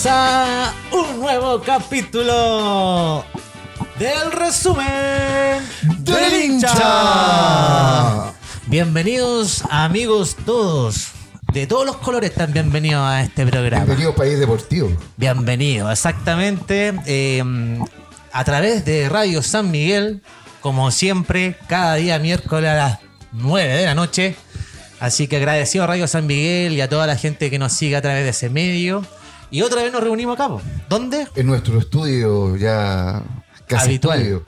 Comienza un nuevo capítulo del resumen del hincha. Bienvenidos amigos todos. De todos los colores están bienvenidos a este programa. Bienvenido País Deportivo. Bienvenido, exactamente. Eh, a través de Radio San Miguel, como siempre, cada día miércoles a las 9 de la noche. Así que agradecido a Radio San Miguel y a toda la gente que nos sigue a través de ese medio. Y otra vez nos reunimos acá. po. ¿Dónde? En nuestro estudio ya casa Habitual. estudio.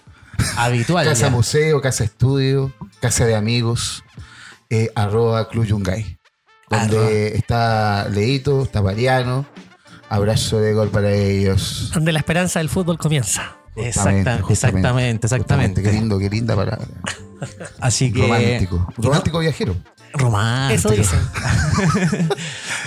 Habitual. Casa ya. museo, casa estudio, casa de amigos, eh, arroba Club Yungay. Donde Arroba. está Leito, está Mariano. Abrazo de gol para ellos. Donde la esperanza del fútbol comienza. Exacta- Justamente, exactamente, exactamente. Qué lindo, qué linda palabra. Así que. Romántico. Romántico viajero. Romántico. Eso dicen.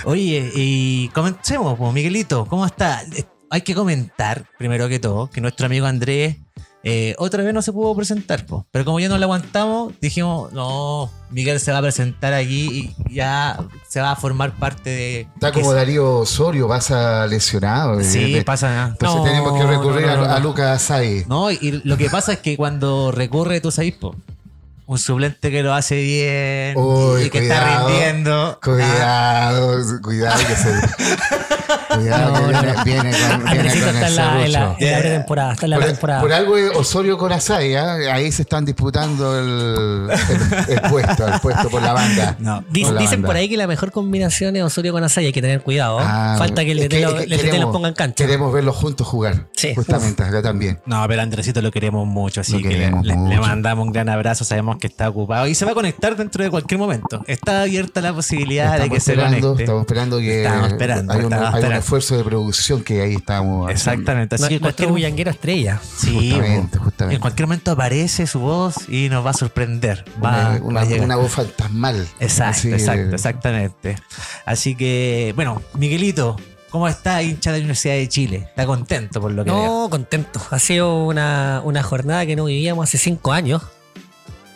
Oye, y comencemos, pues, Miguelito, ¿cómo está? Eh, Hay que comentar, primero que todo, que nuestro amigo Andrés eh, otra vez no se pudo presentar, pues. pero como ya no lo aguantamos, dijimos, no, Miguel se va a presentar aquí y ya se va a formar parte de... Está como Darío Osorio, pasa lesionado. eh, Sí, de- pasa nada. Entonces No, tenemos que recurrir no, no, a- no. a, Lucas Asai. No, y lo que pasa es que cuando recurre, tú sabes, po, un suplente que lo hace bien Uy, y que está cuidado. rindiendo. Ah, Cuidado, cuidado que se. cuidado No, viene, no. viene con, viene Andresito con está el en la, en la, serrucho. en la pretemporada. Está en la Por, algo es Osorio con Asai, ¿ah? ahí se están disputando el, el- el puesto, el puesto por la banda. No, Dic- Por la dicen banda. por ahí que la mejor combinación es Osorio con Asaya. Hay que tener cuidado. Ah, Falta que el DT, lo- los ponga en cancha. Queremos verlos juntos jugar. Sí. Justamente, acá también. No, pero Andresito lo queremos mucho, así Lo que le, mandamos un gran abrazo. Sabemos que está ocupado y se va a conectar dentro de cualquier momento. Está abierta la posibilidad de que se conecte. estamos esperando que Estamos esperando, hay, un, estamos hay un esperando. Esfuerzo de producción que ahí estamos. Exactamente. Así que cualquier, bullanguero estrella. sí, Justamente, justamente. en cualquier momento aparece su voz y nos va a sorprender. Va, una, va una- a llegar. una voz fantasmal. Exacto, Así, exacto, exactamente. Así que, bueno, Miguelito, ¿cómo está hincha de la Universidad de Chile? ¿Está contento por lo que veo? No, contento. Ha sido una, una jornada que no vivíamos hace cinco años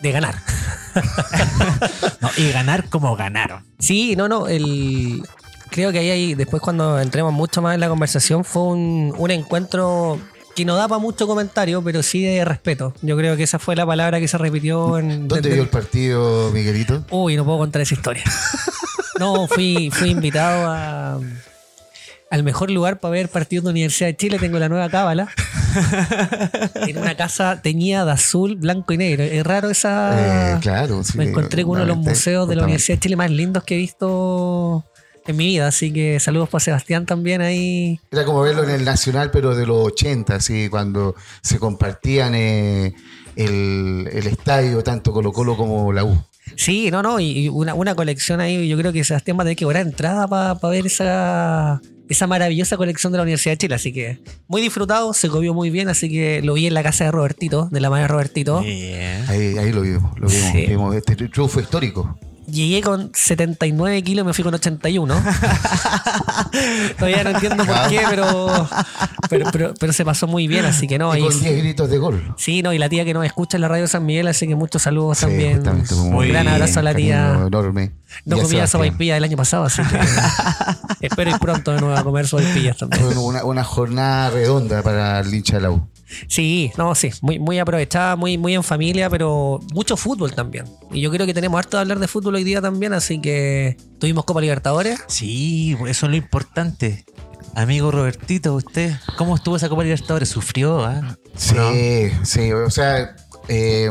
de ganar. No, y ganar como ganaron. Sí, no, no. El, creo que ahí, ahí, después cuando entremos mucho más en la conversación, fue un, un encuentro que no da para mucho comentario, pero sí de respeto. Yo creo que esa fue la palabra que se repitió en... ¿Dónde vio el partido, Miguelito? Uy, no puedo contar esa historia. No, fui, fui invitado a, al mejor lugar para ver partidos de Universidad de Chile. Tengo la nueva cábala. En una casa teñida de azul, blanco y negro. Es raro esa... Eh, claro, sí, Me encontré con uno de los museos de la. Universidad de Chile más lindos que he visto en mi vida. Así que saludos para Sebastián también ahí. Era como verlo en el Nacional, pero de los 80, así, cuando se compartían eh, el, el estadio, tanto Colo Colo como la U. Sí, no, no, y una, una colección ahí. Yo creo que Sebastián va a tener que cobrar entrada para ver esa, esa maravillosa colección de la Universidad de Chile. Así que muy disfrutado, se comió muy bien. Así que lo vi en la casa de Robertito, de la madre de Robertito. Ahí, ahí lo vimos, lo vimos, Sí. vimos este triunfo histórico. Llegué con 79 kilos, me fui con 81. Todavía no entiendo por qué, pero, pero, pero, pero se pasó muy bien, así que no. y ahí- con 10 gritos de gol. Sí, no, y la tía que nos escucha en la radio San Miguel, así que muchos saludos Sí, también. Un muy gran bien, abrazo a la tía. enorme. No comía sopaipilla del año pasado, así que espero ir pronto de nuevo a comer sopaipillas también. Fue una, una jornada redonda para el hincha de la U. Sí, no, sí, muy, muy aprovechada, muy, muy en familia, pero mucho fútbol también. Y yo creo que tenemos harto de hablar de fútbol hoy día también, así que tuvimos Copa Libertadores. Sí, eso es lo importante. Amigo Robertito, usted, ¿cómo estuvo esa Copa Libertadores? ¿Sufrió? ah? Sí, sí, o sea, eh,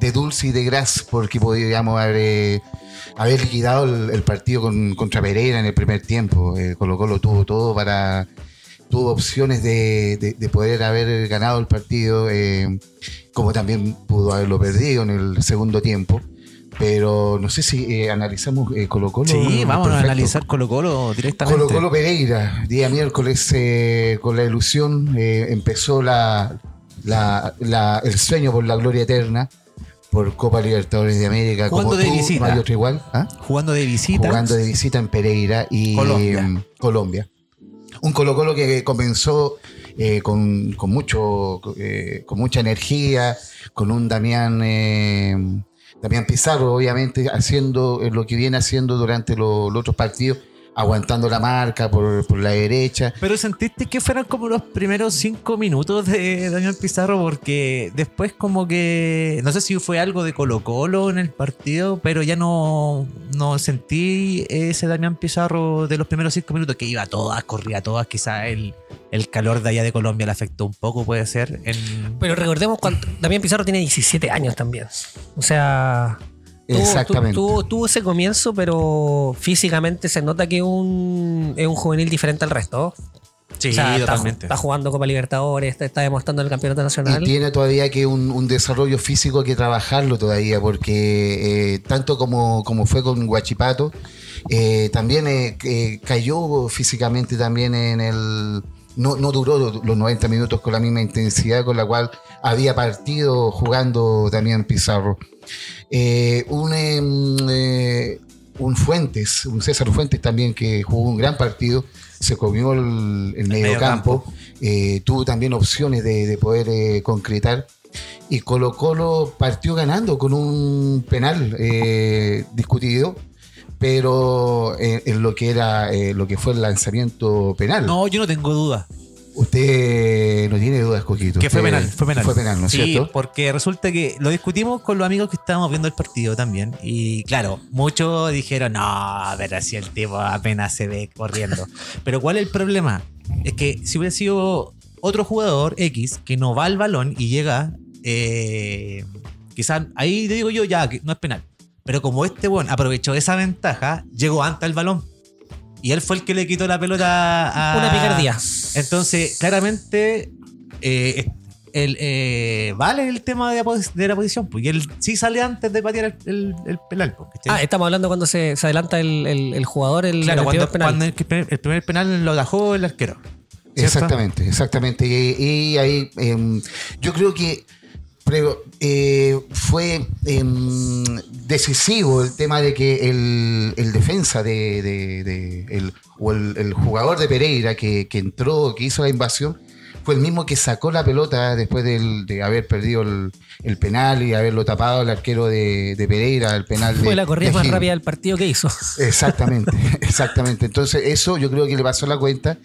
de dulce y de gras, porque podríamos haber, eh, haber liquidado el, el partido con- contra Pereira en el primer tiempo. Eh, Colo Colo tuvo todo para. Tuvo opciones de, de- de poder haber ganado el partido, eh, como también pudo haberlo perdido en el segundo tiempo. Pero no sé si eh, analizamos eh, Colo Colo. Sí, vamos a analizar Colo Colo directamente. Colo Colo Pereira, día miércoles con la ilusión, empezó la, la- la- el sueño por la gloria eterna, por Copa Libertadores de América, Jugando como de tú, visita. no hay otro igual, ¿ah? Jugando de visita. jugando de visita en Pereira y Colombia. mm, Colombia. Un Colo Colo que comenzó eh, con, con mucho, eh, con mucha energía, con un Damián, eh, Damián Pizarro, obviamente, haciendo eh, lo que viene haciendo durante lo- los otros partidos, aguantando la marca por, por la derecha. Pero sentiste que fueron como los primeros cinco minutos de Daniel Pizarro, porque después como que, no sé si fue algo de Colo Colo en el partido, pero ya no, no sentí ese Damián Pizarro de los primeros cinco minutos, que iba a todas, corría a todas, quizá el, el calor de allá de Colombia le afectó un poco, puede ser. En... Pero recordemos cuando Damián Pizarro tiene 17 años también. O sea, Exactamente. tuvo- tuvo ese comienzo, pero físicamente se nota que un, es un juvenil diferente al resto. Sí, O sea, está, totalmente. está jugando Copa Libertadores, está, está demostrando el campeonato nacional. Y tiene todavía que un, un desarrollo físico que trabajarlo todavía, porque eh, tanto como, como fue con Guachipato, eh, también eh, eh, cayó físicamente también en el... No, no duró los 90 minutos con la misma intensidad con la cual había partido jugando Damián Pizarro. Eh, un, em, eh, un Fuentes, un César Fuentes también que jugó un gran partido, se comió el, el medio campo, eh, tuvo también opciones de, de poder eh, concretar. Y Colo Colo partió ganando con un penal eh, discutido, pero en, en lo que era lo que fue el lanzamiento penal. No, yo no tengo duda. Usted no tiene dudas, Coquito. Que fue penal, fue penal. Fue penal, ¿no es sí, cierto? porque resulta que lo discutimos con los amigos que estábamos viendo el partido también. Y claro, muchos dijeron, no, pero si el tipo apenas se ve corriendo. pero ¿cuál es el problema? Es que si hubiera sido otro jugador X que no va al balón y llega, eh, quizás ahí te digo yo, ya, no es penal. Pero como este bueno aprovechó esa ventaja, llegó antes al balón. Y él fue el que le quitó la pelota a. Una picardía. Entonces, claramente, eh, el, eh, vale el tema de la, pos- de la posición, porque él sí sale antes de patear el, el, el penal. Ah, estamos hablando cuando se, se adelanta el, el- el jugador, el, claro, el cuando, primer penal. cuando el, primer- el primer penal lo dejó el arquero. ¿cierto? Exactamente, exactamente. Y, y ahí em, yo creo que eh, fue em, decisivo el tema de que el, defensa de, de- de- el, o el, el jugador de Pereira que, que entró, que hizo la invasión, fue el mismo que sacó la pelota después del- de haber perdido el, el penal y haberlo tapado el arquero de, de Pereira, el penal de Fue la corrida más Gil. rápida del partido que hizo. Exactamente, exactamente. Entonces eso yo creo que le pasó la cuenta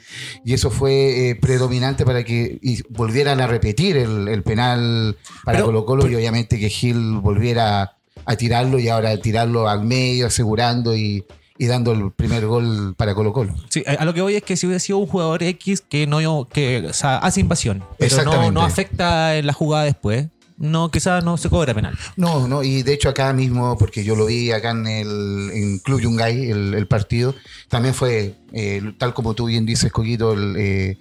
y eso fue eh, predominante para que y volvieran a repetir el, el penal para Pero- Colo Colo y obviamente que Gil volviera a tirarlo y ahora tirarlo al medio, asegurando y, y dando el primer gol para Colo Colo. Sí, a lo que voy es que si hubiera sido un jugador X que no que o sea, hace invasión, pero no, no afecta en la jugada después, no quizás no se cobra penal. No, no, y de hecho acá mismo, porque yo lo vi acá en el en Club Yungay, el, el partido, también fue, eh, tal como tú bien dices, Coquito, el, eh,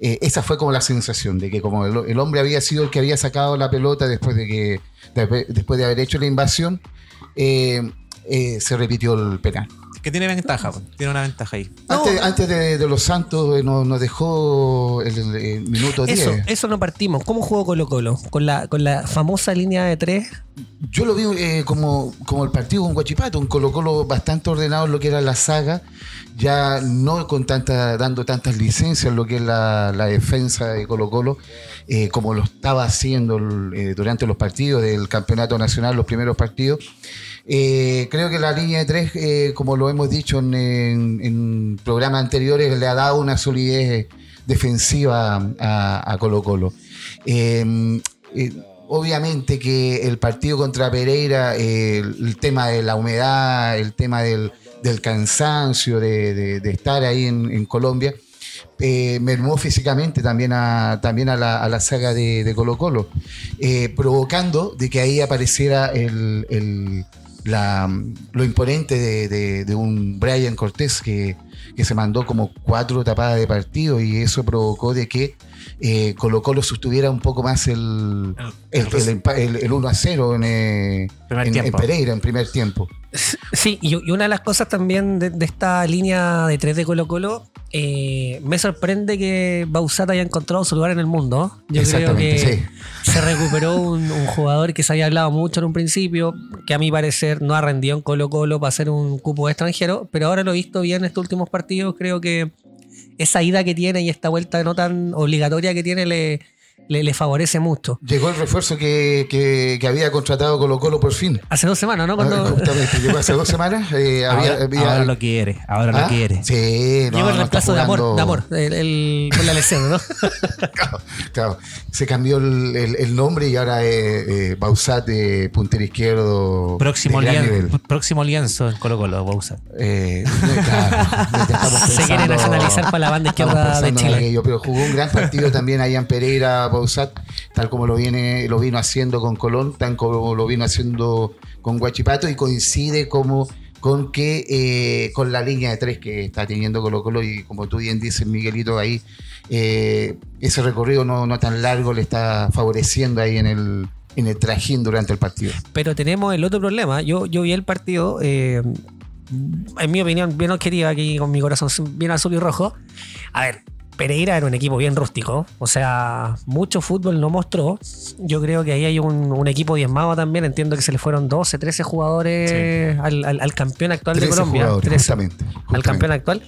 eh, esa fue como la sensación de que como el, el hombre había sido el que había sacado la pelota después de que de- después de haber hecho la invasión, eh, eh, se repitió el penal. Que tiene ventaja, po, tiene una ventaja ahí. Antes, antes de, de los Santos eh, nos, nos dejó el, el- el minuto 10. Eso, eso no partimos. ¿Cómo jugó Colo Colo? Con la, con la famosa línea de tres. Yo lo vi eh, como, como el partido con Guachipato, un Colo Colo bastante ordenado en lo que era la saga, ya no con tanta, dando tantas licencias en lo que es la, la defensa de Colo Colo, eh, como lo estaba haciendo eh, durante los partidos del Campeonato Nacional, los primeros partidos. Eh, creo que la línea de tres, eh, como lo hemos dicho en, programas anteriores, le ha dado una solidez defensiva a, Colo Colo. Eh, eh, obviamente que el partido contra Pereira, el, tema de la humedad, el tema del, cansancio de, estar ahí en, Colombia, eh, mermó físicamente también a, también a, la, saga de, Colo Colo, eh, provocando de que ahí apareciera el- la- lo imponente de, un Brian Cortés que, que se mandó como cuatro tapadas de partido y eso provocó de que eh, Colo Colo sostuviera un poco más el, el, el empa- el- el 1 a 0 en, eh, en- en. Pereira en primer tiempo. Sí, y, y una de las cosas también de, de esta línea de tres de Colo Colo, eh, me sorprende que Bausat haya encontrado su lugar en el mundo. Yo creo que Exactamente, se recuperó un, un jugador que se había hablado mucho en un principio, que a mi parecer no ha rendido en Colo Colo para ser un cupo extranjero, pero ahora lo he visto bien en estos últimos partidos, creo que esa ida que tiene y esta vuelta no tan obligatoria que tiene le, le, le favorece mucho. Llegó el refuerzo que, que, que había contratado Colo Colo por fin. Hace dos semanas, ¿no? Ah, Cuando Justamente, llegó hace dos semanas. eh, había- ahora, había- ahora lo quiere, ahora ¿Ah? lo quiere. Sí, no, llegó el no reemplazo de amor, de amor, el, el- por la lesión, ¿no? Claro, claro. Se cambió el, el- nombre y ahora es eh, Bausat de puntero izquierdo. Próximo, de nivel. próximo lienzo en Colo Colo, Bausa. Eh, claro, Se quiere nacionalizar para la banda izquierda de Chile. aquello, pero jugó un gran partido también allá en Pereira, Bausat, tal como lo viene, lo vino haciendo con Colón, tan como lo vino haciendo con Guachipato, y coincide como con que eh, con la línea de tres que está teniendo Colo Colo y como tú bien dices Miguelito ahí eh, ese recorrido no, no tan largo le está favoreciendo ahí en el en el trajín durante el partido Pero tenemos el otro problema. Yo, yo vi el partido, eh, en mi opinión, bien objetiva, aquí con mi corazón bien azul y rojo. A ver, Pereira era un equipo bien rústico. O sea, mucho fútbol no mostró. Yo creo que ahí hay un, un equipo diezmado también. Entiendo que se le fueron 12, 13 jugadores al, al- al campeón actual de 13 Colombia. jugadores, 13 justamente, al campeón actual.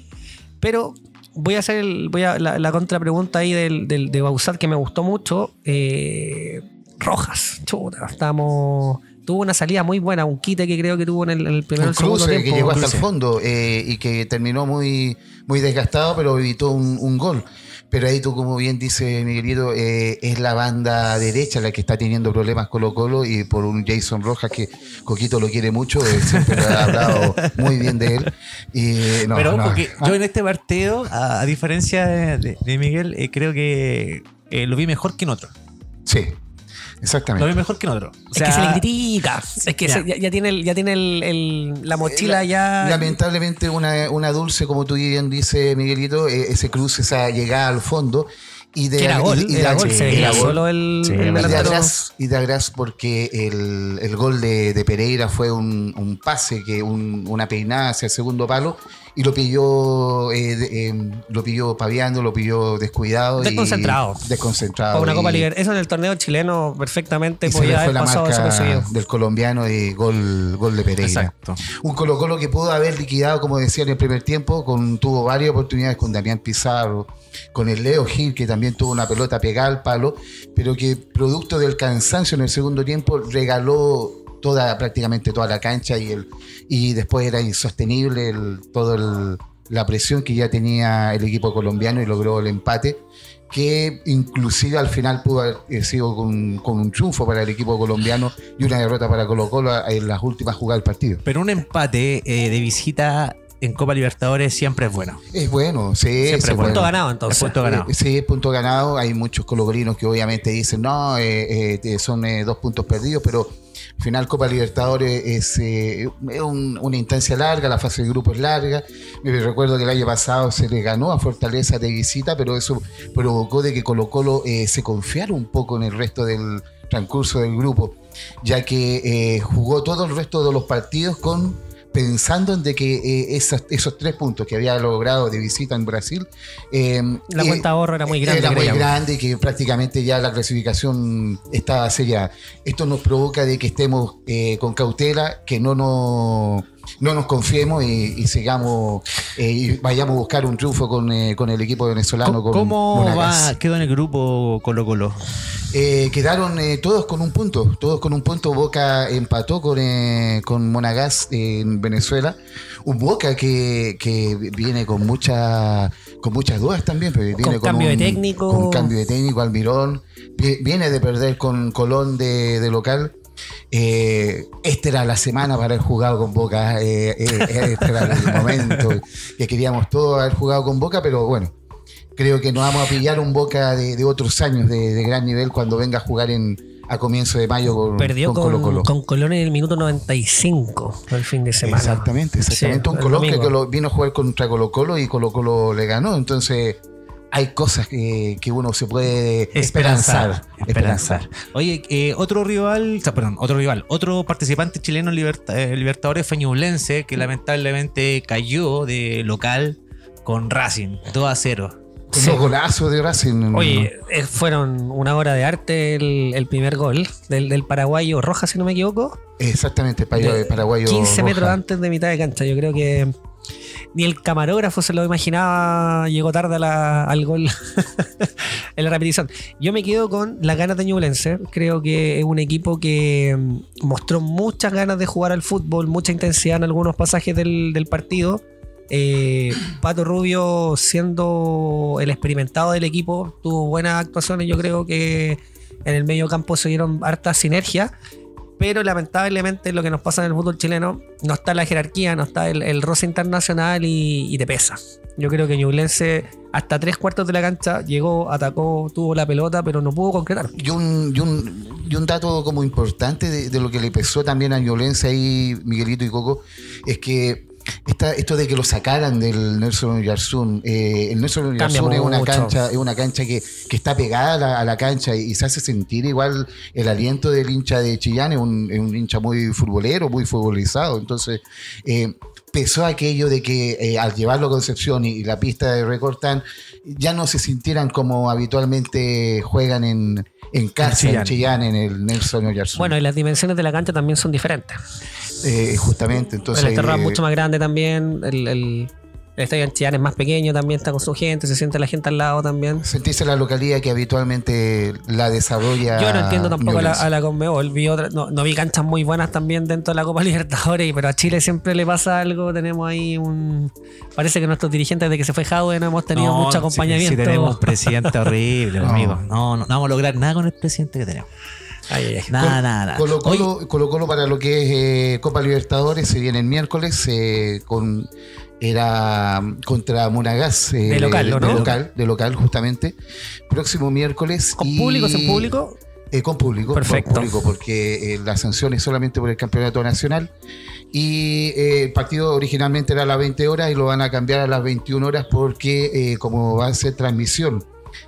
Pero voy a hacer el- voy a, la, la contrapregunta ahí del, del- de Bausat que me gustó mucho. Eh, Rojas, chuta, estamos. Tuvo una salida muy buena, un quite que creo que tuvo en el, en el primer un segundo que llegó hasta Cruce. el fondo eh, y que terminó muy, muy desgastado, pero evitó un, un gol. Pero ahí tú, como bien dice Miguelito, eh, es la banda derecha la que está teniendo problemas Colo Colo y por un Jason Rojas que Coquito lo quiere mucho, eh, siempre ha hablado muy bien de él. Y, no, Pero no. que yo en este partido, a, a diferencia de, de- de Miguel, eh, creo que eh, lo vi mejor que en otro. Sí, Lo exactamente. vi mejor que en otro. O Es que se le critica. Es que Ya. tiene, el- ya tiene el- el- la mochila La- ya. Lamentablemente una, una dulce, como tú bien dice Miguelito, eh, ese cruce, esa llegada al fondo. Y de, era gol, y de- era gol, se era veía gol. solo el, Sí, el era Y de atrás, y de atrás porque el, el gol de, de Pereira fue un, un pase, que un- una peinada hacia el segundo palo y lo pilló eh, de- eh, lo pilló paviando, lo pilló descuidado. y- Desconcentrado. desconcentrado. Para una Copa Libertadores. Eso en el torneo chileno perfectamente y se podía fue haber la pasado marca del colombiano y gol, gol de Pereira. Exacto. Un Colo Colo que pudo haber liquidado, como decía en el primer tiempo, con, tuvo varias oportunidades con Damián Pizarro, con el Leo Gil, que también tuvo una pelota pegada al palo, pero que producto del cansancio en el segundo tiempo regaló toda, prácticamente toda la cancha y, el, y después era insostenible el, todo el- la presión que ya tenía el equipo colombiano y logró el empate que inclusive al final pudo haber sido con, con un triunfo para el equipo colombiano y una derrota para Colo Colo en las últimas jugadas del partido. Pero un empate eh, de visita en Copa Libertadores siempre es bueno. Es bueno, sí, Siempre es. Punto bueno. ganado entonces. Es punto ganado. Sí, es punto ganado. Hay muchos colombianos que obviamente dicen, no, eh, eh, son eh, dos puntos perdidos, pero final Copa Libertadores es, eh, una instancia larga, la fase de grupo es larga. Me recuerdo que el año pasado se le ganó a Fortaleza de visita, pero eso provocó de que Colo Colo eh, se confiara un poco en el resto del transcurso del grupo, ya que eh, jugó todo el resto de los partidos con pensando en de que eh, esas- esos tres puntos que había logrado de visita en Brasil eh, La eh, cuenta de ahorro era muy grande. era muy grande y que prácticamente ya la clasificación estaba sellada. Esto nos provoca de que estemos eh, con cautela, que no nos, no nos confiemos y, y sigamos eh, y vayamos a buscar un triunfo con, eh, con el equipo venezolano. ¿Cómo, con cómo Monagas. va, quedó en el grupo Colo Colo? Eh, quedaron eh, todos con un punto, todos con un punto. Boca empató con, eh, con Monagas en Venezuela. Un Boca que, que viene con, mucha, con muchas dudas también. Pero viene cambio de un- técnico. Con cambio de técnico, Almirón. Vi- Viene de perder con Colón de, de local. Eh, esta era la semana para haber jugado con Boca. eh, eh, este era el momento que queríamos todos haber jugado con Boca, pero bueno, creo que nos vamos a pillar un Boca de, de otros años de, de gran nivel cuando venga a jugar en, a comienzo de mayo con, Perdió con con, Colo Colo. con Colón en el minuto 95 el fin de semana. Exactamente, exactamente. Sí, un Colón que vino a jugar contra Colo Colo y Colo Colo le ganó. Entonces hay cosas que, que uno se puede esperanzar. Esperanzar. Oye, eh, otro rival, o sea, perdón, otro rival, otro participante chileno en Liberta- eh, Libertadores fue Ñublense, que lamentablemente cayó de local con Racing, 2 a 0. Con los golazos de Racing. Oye, eh, fueron una hora de arte el, el primer gol del, del paraguayo Rojas, si no me equivoco. Exactamente, paraguayo. 15 metros Roja. antes de mitad de cancha. Yo creo que ni el camarógrafo se lo imaginaba, llegó tarde al gol en la repetición. Yo me quedo con las ganas de Ñublense. Creo que es un equipo que mm, mostró muchas ganas de jugar al fútbol, mucha intensidad en algunos pasajes del, partido. Eh, Pato Rubio, siendo el experimentado del equipo, tuvo buenas actuaciones. Yo creo que en el medio campo se dieron harta sinergia. Pero lamentablemente lo que nos pasa en el fútbol chileno no está la jerarquía, no está el, roce internacional y, y te pesa. Yo creo que Ñublense hasta tres cuartos de la cancha llegó, atacó, tuvo la pelota, pero no pudo concretar. Y un, y un, y un dato como importante de, lo que le pesó también a Violencia ahí, Miguelito y Coco, es que esta, esto de que lo sacaran del Nelson Oyarzún, eh, el Nelson Oyarzún es una cancha, es una cancha que, que está pegada a la, a la cancha y, se hace sentir igual el aliento del hincha de Chillán, es un, es un hincha muy futbolero, muy futbolizado. Entonces, eh, pesó aquello de que eh, al llevarlo a Concepción y, y la pista de Recortan ya no se sintieran como habitualmente juegan en, en casa, en Chillán. Chillán, en el Nelson Oyarzún. Bueno, y las dimensiones de la cancha también son diferentes. Eh, justamente, entonces. el Esterra es eh, mucho más grande también, el, el, el estadio en Chillán es más pequeño también, está con su gente, se siente la gente al lado también. Sentirse la localidad que habitualmente la desarrolla. Yo no entiendo tampoco a la, a la Conmebol. Vi otra- no, no vi canchas muy buenas también dentro de la Copa Libertadores, pero a Chile siempre le pasa algo. Tenemos ahí un. Parece que nuestros dirigentes, de que se fue Jadwe, no hemos tenido No, mucho acompañamiento. Sí, tenemos un presidente horrible, No. amigo. No, no, no vamos a lograr nada con el presidente que tenemos. Ay. Nada, nada. Colo Colo, para lo que es eh, Copa Libertadores se viene el miércoles eh, con era contra Monagas eh, De local, ¿o de, no? local, de local justamente. Próximo miércoles ¿Con y- público, sin público? Eh, con público, Perfecto. con público, porque eh, la sanción es solamente por el campeonato nacional. Y eh, el partido originalmente era a las 20 horas y lo van a cambiar a las 21 horas porque, como va a ser transmisión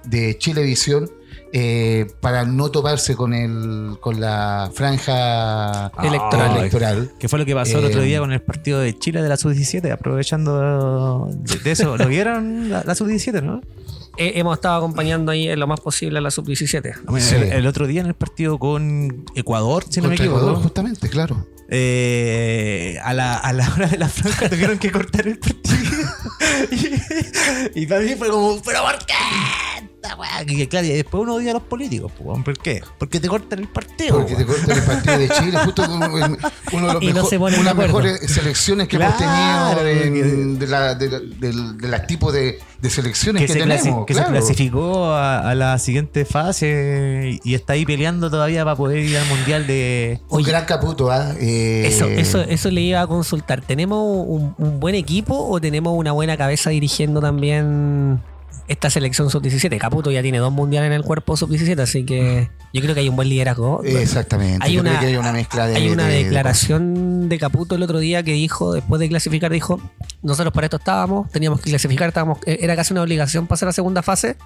de Chilevisión, eh, para no toparse con el con la franja Electoral. electoral. ¿Qué fue lo que pasó el Eh, otro día con el partido de Chile de la Sub-17? Aprovechando de, de eso. ¿Lo vieron la, la Sub-17, no? Eh, hemos estado acompañando ahí en lo más posible a la sub-17. Bueno, Sí. el, el otro día en el partido con Ecuador, si no me equivoco. Ecuador, justamente, claro. eh, a, la, a la hora de la franja tuvieron que cortar el partido. y, y para mí fue como, ¿pero por qué? Weá. Y que, claro, y después uno odia a los políticos. pues, ¿Por qué? Porque te cortan el partido. Porque te cortan el partido de Chile, justo uno de los Y no mejor- se ponen de unas mejores selecciones que hemos tenido en- de la, de, la- del- de las tipos de, de selecciones que, que, se, tenemos. que claro. se clasificó a, a la siguiente fase y, está ahí peleando todavía para poder ir al mundial de. Un gran caputo, ¿ah? Eh, Eso, eso, eso le iba a consultar. ¿Tenemos un, un buen equipo o tenemos una buena cabeza dirigiendo también esta selección sub-17? Caputo ya tiene dos mundiales en el cuerpo sub-17, así que yo creo que hay un buen liderazgo. Exactamente. Hay Yo una- creo que hay una mezcla de. Hay una de- de declaración de Caputo el otro día que dijo, después de clasificar, dijo, nosotros para esto estábamos, teníamos que clasificar, estábamos, eh, era casi una obligación pasar a la segunda fase.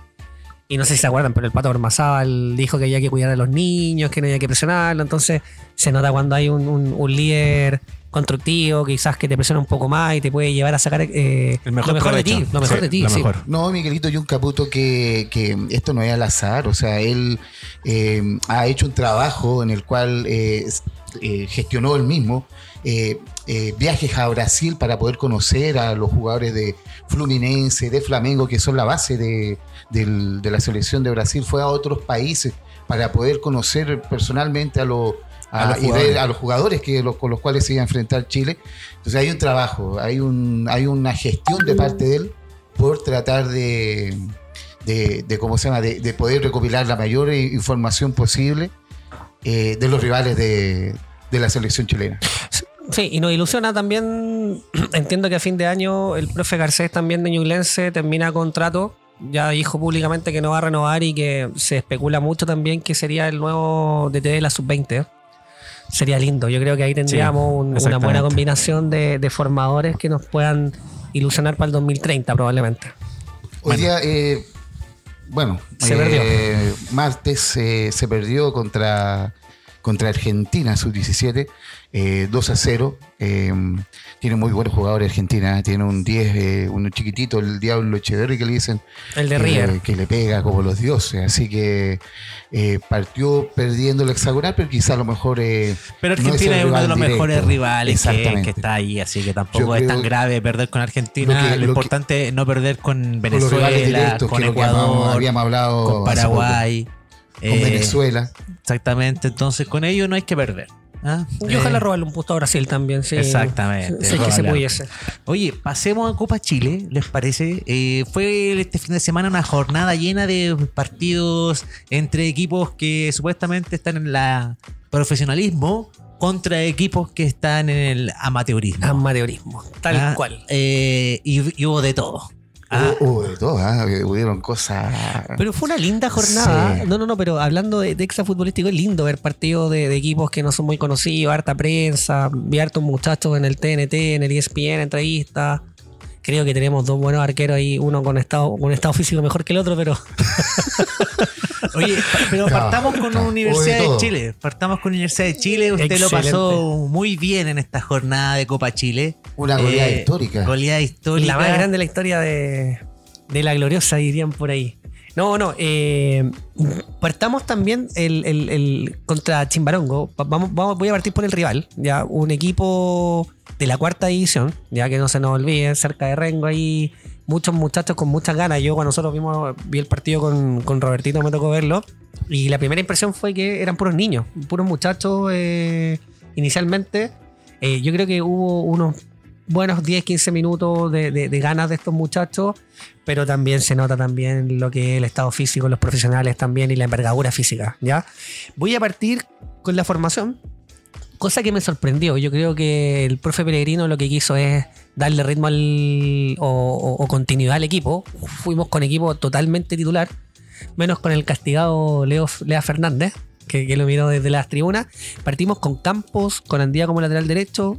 Y no sé si se acuerdan, pero el Pato Ormazábal dijo que había que cuidar a los niños, que no había que presionarlo. Entonces se nota cuando hay un, un- un líder constructivo, quizás que te presiona un poco más y te puede llevar a sacar eh, El mejor lo mejor de ti. Lo mejor Sí, de ti, lo sí. mejor. No, Miguelito, y un caputo que, que esto no es al azar, o sea, él eh, ha hecho un trabajo en el cual eh, eh, gestionó él mismo eh, eh, viajes a Brasil para poder conocer a los jugadores de Fluminense, de Flamengo, que son la base de, del- de la selección de Brasil, fue a otros países para poder conocer personalmente a los A los y ver jugadores. a los jugadores que los, con los cuales se iba a enfrentar Chile. Entonces hay un trabajo, hay un hay una gestión de parte de él por tratar de, de, de cómo se llama, de, de poder recopilar la mayor información posible eh, de los rivales de, de la selección chilena. Sí, y nos ilusiona también. Entiendo que a fin de año el profe Garcés también de Ñublense termina contrato. Ya dijo públicamente que no va a renovar y que se especula mucho también que sería el nuevo DT de la sub-20. Sería lindo. Yo creo que ahí tendríamos un- una buena combinación de, de formadores que nos puedan ilusionar para el 2030 probablemente. Hoy día, eh, bueno, Se eh, perdió. martes eh, se perdió contra contra Argentina, sub-17, eh, 2 a 0. Eh, tiene muy buenos jugadores Argentina. Tiene un 10, eh, un chiquitito, el Diablo Echeverri que le dicen. El de River. que le pega como los dioses. Así que eh, partió perdiendo el hexagonal, pero quizá a lo mejor. eh, Pero Argentina es uno de los directo. mejores rivales que, está ahí, así que tampoco Yo es tan grave perder con Argentina. Lo que- importante es no perder con Con Venezuela, con habíamos, Ecuador, habíamos hablado con. Paraguay. con eh, Venezuela. Exactamente, entonces con ellos no hay que perder. ¿Ah? Y ojalá Eh, robarle un puesto a Brasil también, sí. Exactamente. Sí, que se Robarle. pudiese. Oye, pasemos a Copa Chile, ¿les parece? Eh, fue este fin de semana una jornada llena de partidos entre equipos que supuestamente están en la profesionalismo contra equipos que están en el amateurismo. Amateurismo, tal Ah, cual. eh, y, y hubo de todo. Ah, Hubo, de todo, ¿ah? hubieron cosas. Pero fue una linda jornada. Sí. No, no, no, pero hablando de, de es lindo ver partidos de, de equipos que no son muy conocidos, harta prensa, vi hartos muchachos en el TNT, en el ESPN, entrevistas. Creo que tenemos dos buenos arqueros ahí, uno con estado, con estado físico mejor que el otro, pero Oye, pero partamos con. Universidad de. Chile. Partamos con Universidad de Chile. Usted lo pasó muy bien en esta jornada de Copa Chile. Una goleada Eh, histórica. Goleada histórica. la más grande de la historia de, de la gloriosa, dirían por ahí. No, no, eh, partamos también el, el- el- contra Chimbarongo. Va- Vamos, vamos, voy a partir por el rival, ya un equipo de la cuarta división, ya que no se nos olvide, cerca de Rengo ahí, muchos muchachos con muchas ganas. Yo cuando nosotros vimos, vi el partido con, con Robertito, me tocó verlo, y la primera impresión fue que eran puros niños, puros muchachos eh, inicialmente. Eh, yo creo que hubo unos buenos 10, 15 minutos de, de- de ganas de estos muchachos, pero también se nota también lo que es el estado físico, los profesionales también y la envergadura física, ¿ya? Voy a partir con la formación, cosa que me sorprendió. Yo creo que el profe Pellegrino lo que quiso es darle ritmo al, o, continuidad al equipo. Fuimos con equipo totalmente titular, menos con el castigado Leo, Lea Fernández, que lo miró desde las tribunas. Partimos con Campos, con Andía como lateral derecho,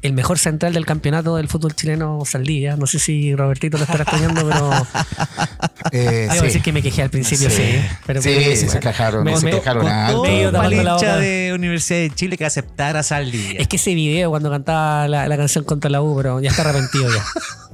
el mejor central del campeonato del fútbol chileno, Saldivia. No sé si Robertito lo estará extrañando, pero Eh, debo sí. decir que me quejé al principio, sí. Sí. pero sí, sí, se quejaron, Me- se me- quejaron la hincha de Universidad de Chile que aceptara Saldivia. Es que ese video cuando cantaba la, la canción contra la U, pero ya está arrepentido ya.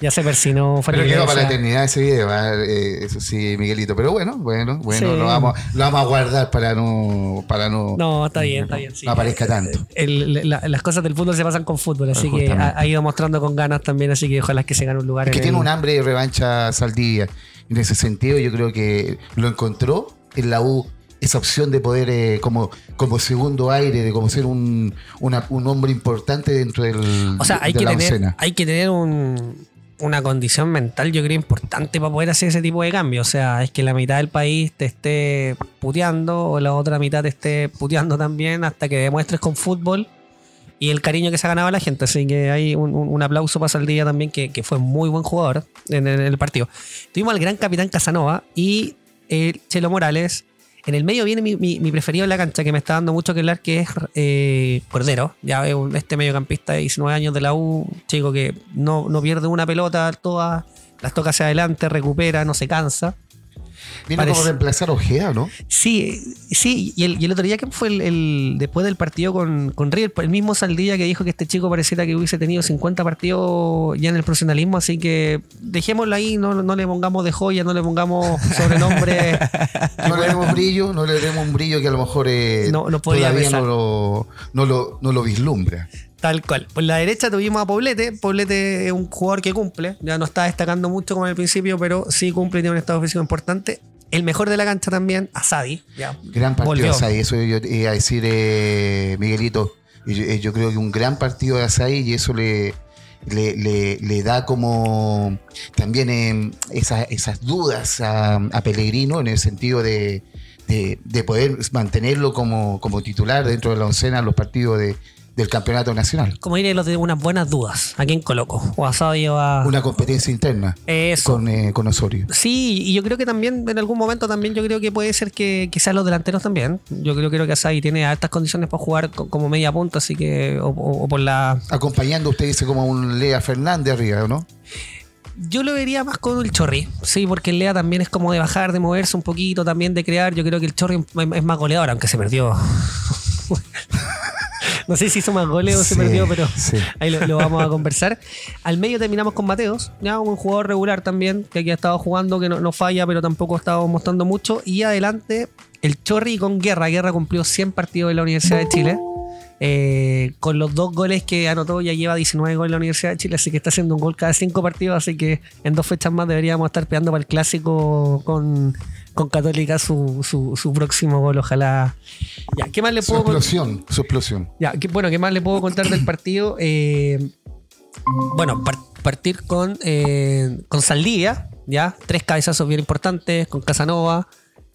Ya se persinó. Pero quedó para la eternidad ese video. Eh, eso sí, Miguelito. Pero bueno, bueno, bueno, Sí. lo, vamos, lo vamos a guardar para no, para no, No, está bien, está bien. sí. no aparezca tanto. El- la- las cosas del fútbol se pasan con fútbol, así que ha, ha ido mostrando con ganas también, así que ojalá que se gane un lugar Es que en tiene el- un hambre de revancha Saldivia. En ese sentido, yo creo que lo encontró en la U esa opción de poder, eh, como, como segundo aire, de como ser un, una- un hombre importante dentro del, O sea, hay de que la tener, hay que tener un- una condición mental, yo creo, importante para poder hacer ese tipo de cambios. O sea, es que la mitad del país te esté puteando o la otra mitad te esté puteando también hasta que demuestres con fútbol y el cariño que se ha ganado la gente. Así que hay un, aplauso para Saldivia también, que, que fue muy buen jugador en, el- en el partido. Tuvimos al gran capitán Casanova y el Chelo Morales. En el medio viene mi, mi- preferido en la cancha, que me está dando mucho que hablar, que es eh, Cordero. Ya este mediocampista de 19 años de la U, chico que no, no pierde una pelota, todas las toca hacia adelante, recupera, no se cansa. Vino parece- como reemplazar a Ojeda, ¿no? Sí, sí, y el, y el otro día, ¿quién fue el, el- después del partido con, con River? El mismo Saldilla que dijo que este chico pareciera que hubiese tenido 50 partidos ya en el profesionalismo, así que dejémoslo ahí, no, no le pongamos de joya, no le pongamos sobrenombre. No le demos brillo, no le demos un brillo que a lo mejor eh, No- no podía todavía no lo, no, lo, no lo vislumbra. Tal cual. Por la derecha tuvimos a Poblete. Poblete es un jugador que cumple. Ya no está destacando mucho como en el principio, pero sí cumple y tiene un estado físico importante. El mejor de la cancha también, Asadi. Ya. Gran partido Volvió. de Asai, eso yo iba a decir, eh, Miguelito. Yo, eh, yo creo que un gran partido de Asai y eso le, le, le- le da como también eh, esa- esas dudas a, a Pellegrino en el sentido de, de- de poder mantenerlo como, como titular dentro de la oncena en los partidos de- del campeonato nacional. Como diré, los de unas buenas dudas. ¿A quién coloco? O a Asadi o a. Una competencia interna Eso. con, eh, con Osorio. Sí, y yo creo que también en algún momento también yo creo que puede ser que quizás los delanteros también. Yo creo, creo que Asadi tiene altas condiciones para jugar co- como media punta, así que o, o- o por la Acompañando, usted dice, como un Lea Fernández arriba, ¿no? Yo lo vería más con el Chorri, sí, porque el Lea también es como de bajar, de moverse un poquito, también de crear. Yo creo que el Chorri es más goleador, aunque se perdió. No sé si hizo más goles o se perdió, pero sí. ahí lo, lo vamos a conversar. Al medio terminamos con Mateos, ya un jugador regular también, que aquí ha estado jugando, que no, no falla, pero tampoco ha estado mostrando mucho. Y adelante, el Chorri con Guerra. Guerra cumplió 100 partidos en la Universidad de Chile. Eh, con los dos goles que anotó ya lleva 19 goles en la Universidad de Chile, así que está haciendo un gol cada cinco partidos, así que en dos fechas más deberíamos estar peleando para el clásico con, con Católica su, su, su próximo gol, ojalá. Ya, ¿qué más le Su puedo contar? explosión, su explosión. Ya, ¿qué- bueno, ¿qué más le puedo contar del partido? Eh, bueno, par- partir con, eh, con Saldivia, ¿ya? Tres cabezazos bien importantes, con Casanova.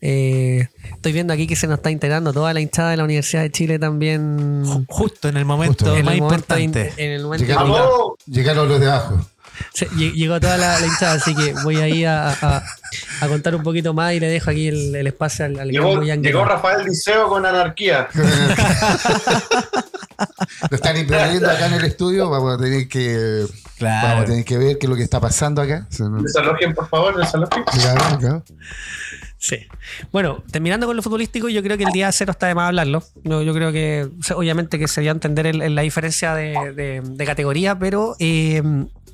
Eh, estoy viendo aquí que se nos está integrando toda la hinchada de la Universidad de Chile también. Justo en el momento Justo. en más el momento importante. in- en el momento Llegaron, llegaron los de abajo. Se- Llegó toda la, la hinchada, así que voy ahí a, a- a contar un poquito más y le dejo aquí el, el espacio al, al Llegó, llegó. Rafael Liceo con anarquía. Lo están imprimiendo acá en el estudio. Vamos a tener que, Claro. vamos a tener que ver qué es lo que está pasando acá. Desalojen, por favor, desalojen. Claro, claro. Sí. Bueno, terminando con lo futbolístico, yo creo que el día cero está de más hablarlo. No, yo creo que, obviamente, que se dio a entender el- el- la diferencia de, de- de categoría, pero eh,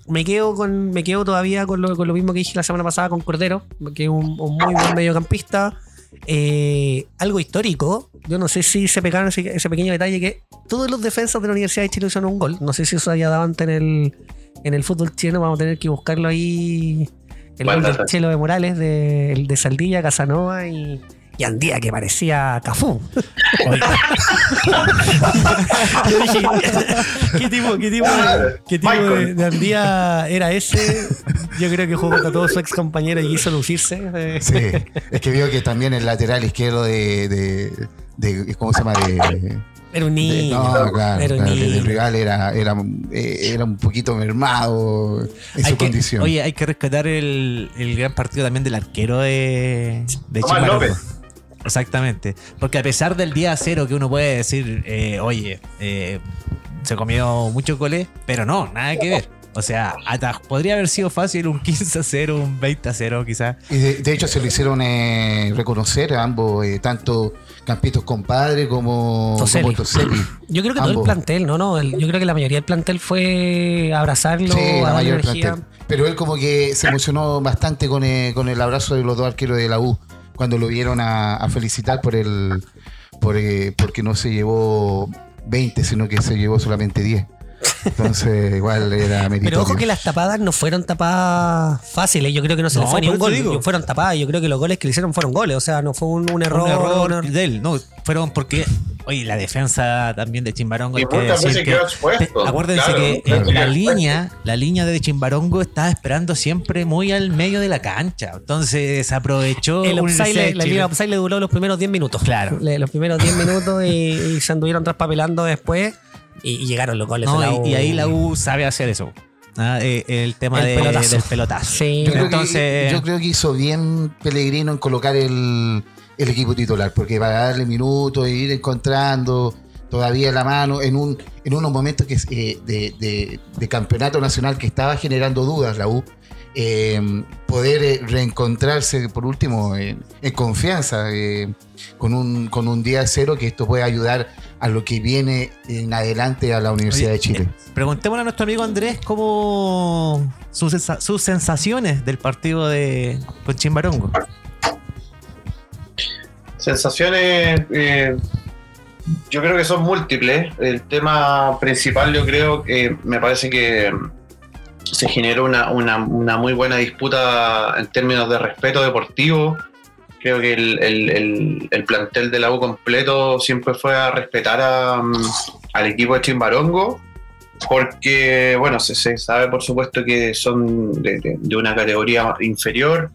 me quedo con me quedo todavía con lo, con lo mismo que dije la semana pasada con Cordero, que es un, un muy buen mediocampista. Eh, algo histórico. Yo no sé si se pegaron ese, ese pequeño detalle que todos los defensas de la Universidad de Chile usaron un gol. No sé si eso había dado antes en el, en el fútbol chileno. Vamos a tener que buscarlo ahí. El gol del. Chelo de Morales, de, el de Saldilla, Casanova y, y Andía, que parecía Cafú. Yo dije, ¿qué tipo, qué tipo, de, qué tipo de, de Andía era ese? Yo creo que jugó contra todos sus ex compañeros y quiso lucirse. Sí, es que vio que también el lateral izquierdo de, de, de- ¿cómo se llama? De, Era un de- niño. no, claro, era un claro, el rival era, era, era un poquito mermado en Hay su que- condición. Oye, hay que rescatar el, el gran partido también del arquero de, de Tomás. López. Exactamente. Porque a pesar del día cero que uno puede decir, eh, oye, eh, se comió mucho goles, pero no, nada que ver. O sea, hasta podría haber sido fácil un 15 a 0, un 20 a 0 quizás. Y de, de hecho se lo hicieron eh, reconocer a ambos, eh, tanto Campitos compadre como Toselli. como Toselli. Yo creo que todo el Ambos. plantel, no, no. el- yo creo que la mayoría del plantel fue abrazarlo, Sí, a la mayor energía. plantel. Pero él como que se emocionó bastante con el, con el abrazo de los dos arqueros de la U cuando lo vieron a, felicitar por el por, eh, porque no se llevó 20, sino que se llevó solamente 10. Entonces igual era meritorio. Pero ojo que las tapadas no fueron tapadas fáciles. Yo creo que no se le No, fue ni un gol. digo. Fueron tapadas. Yo creo que los goles que le hicieron fueron goles. O sea, no fue un, un error. un error un error. de él. No, fueron porque, oye, la defensa también de Chimbarongo. Y hay que muchas decir veces que- quedó expuesto. te- acuérdense Claro, que claro, la expuesto. línea, la línea de Chimbarongo estaba esperando siempre muy al medio de la cancha. Entonces aprovechó. El Universidad offside, de le- la línea offside le duró los primeros 10 minutos. Claro. Le- los primeros 10 minutos y, y se anduvieron traspapelando después. Y, y llegaron los goles. No, de la y, U. y ahí la U sabe hacer eso. Ah, eh, el tema El de- pelotazo. del pelotazo. Sí. Yo creo, Entonces- que, yo creo que hizo bien Pellegrino en colocar el, el equipo titular, porque para darle minutos e ir encontrando todavía la mano en un en unos momentos que, eh, de, de- de campeonato nacional que estaba generando dudas la U, eh, poder reencontrarse por último en, en confianza eh, con, un, con un día cero que esto puede ayudar a lo que viene en adelante a la Universidad Oye, de Chile. eh, preguntémosle a nuestro amigo Andrés cómo sus, sus sensaciones del partido de con Chimbarongo. Sensaciones, eh, yo creo que son múltiples. El tema principal, yo creo que me parece que se generó una, una- una muy buena disputa en términos de respeto deportivo. Creo que el, el- el- el plantel de la U completo siempre fue a respetar a, mm, al equipo de Chimbarongo, porque, bueno, se, se sabe por supuesto que son de, de- una categoría inferior,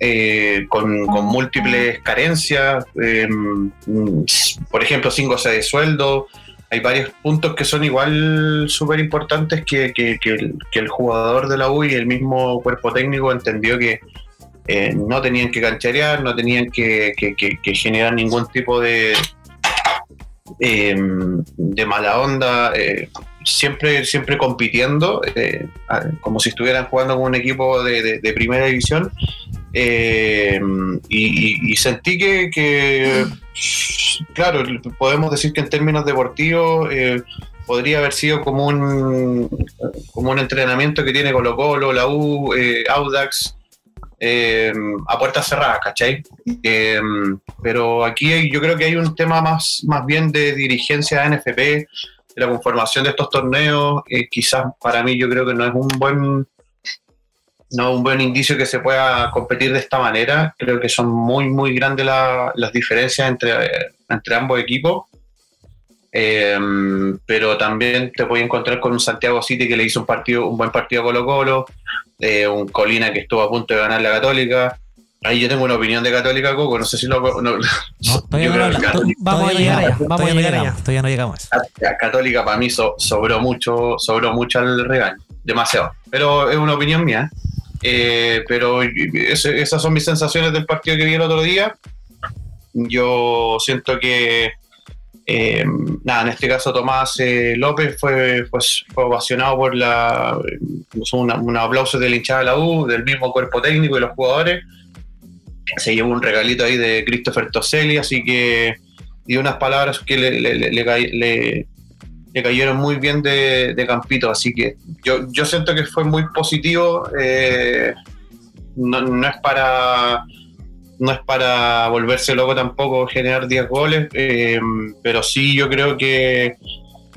eh, con, con múltiples carencias, eh, mm, por ejemplo, sin goce de sueldo. Hay varios puntos que son igual súper importantes que, que- que que el jugador de la U y el mismo cuerpo técnico entendió que eh, no tenían que cancherear, no tenían que, generar ningún tipo de, eh, de mala onda. eh, siempre, siempre compitiendo, como si estuvieran jugando con un equipo de, de- primera división. Y, y- sentí que, claro, podemos decir que en términos deportivos podría haber sido como un, como un entrenamiento que tiene Colo Colo, la U, Audax, eh, a puertas cerradas, ¿cachai? Eh, pero aquí yo creo que hay un tema más, más bien de dirigencia de NFP, de la conformación de estos torneos. eh, quizás para mí yo creo que no es un buen no un buen indicio que se pueda competir de esta manera. Creo que son muy, muy grandes la- las diferencias entre, entre ambos equipos. Eh, pero también te voy a encontrar con un Santiago City que le hizo un partido, un buen partido a Colo Colo, eh, un Colina que estuvo a punto de ganar la Católica. Ahí yo tengo una opinión de Católica, Coco, no sé si lo... no- No, todavía Vamos a llegar allá, vamos a llegar allá. Todavía no llegamos. la Católica para mí so- sobró mucho, sobró mucho al regaño, demasiado. Pero es una opinión mía. Eh, pero ese- esas son mis sensaciones del partido que vi el otro día. Yo siento que, eh, nada, en este caso Tomás eh, López fue, fue ovacionado por la, puso una- un aplauso del hinchada de la U, del mismo cuerpo técnico y los jugadores. Se llevó un regalito ahí de Christopher Toselli, así que y unas palabras que le, le- cayeron muy bien de, de Campito, así que yo, yo siento que fue muy positivo. eh, no es para no es para volverse loco tampoco generar 10 goles, eh, pero sí yo creo que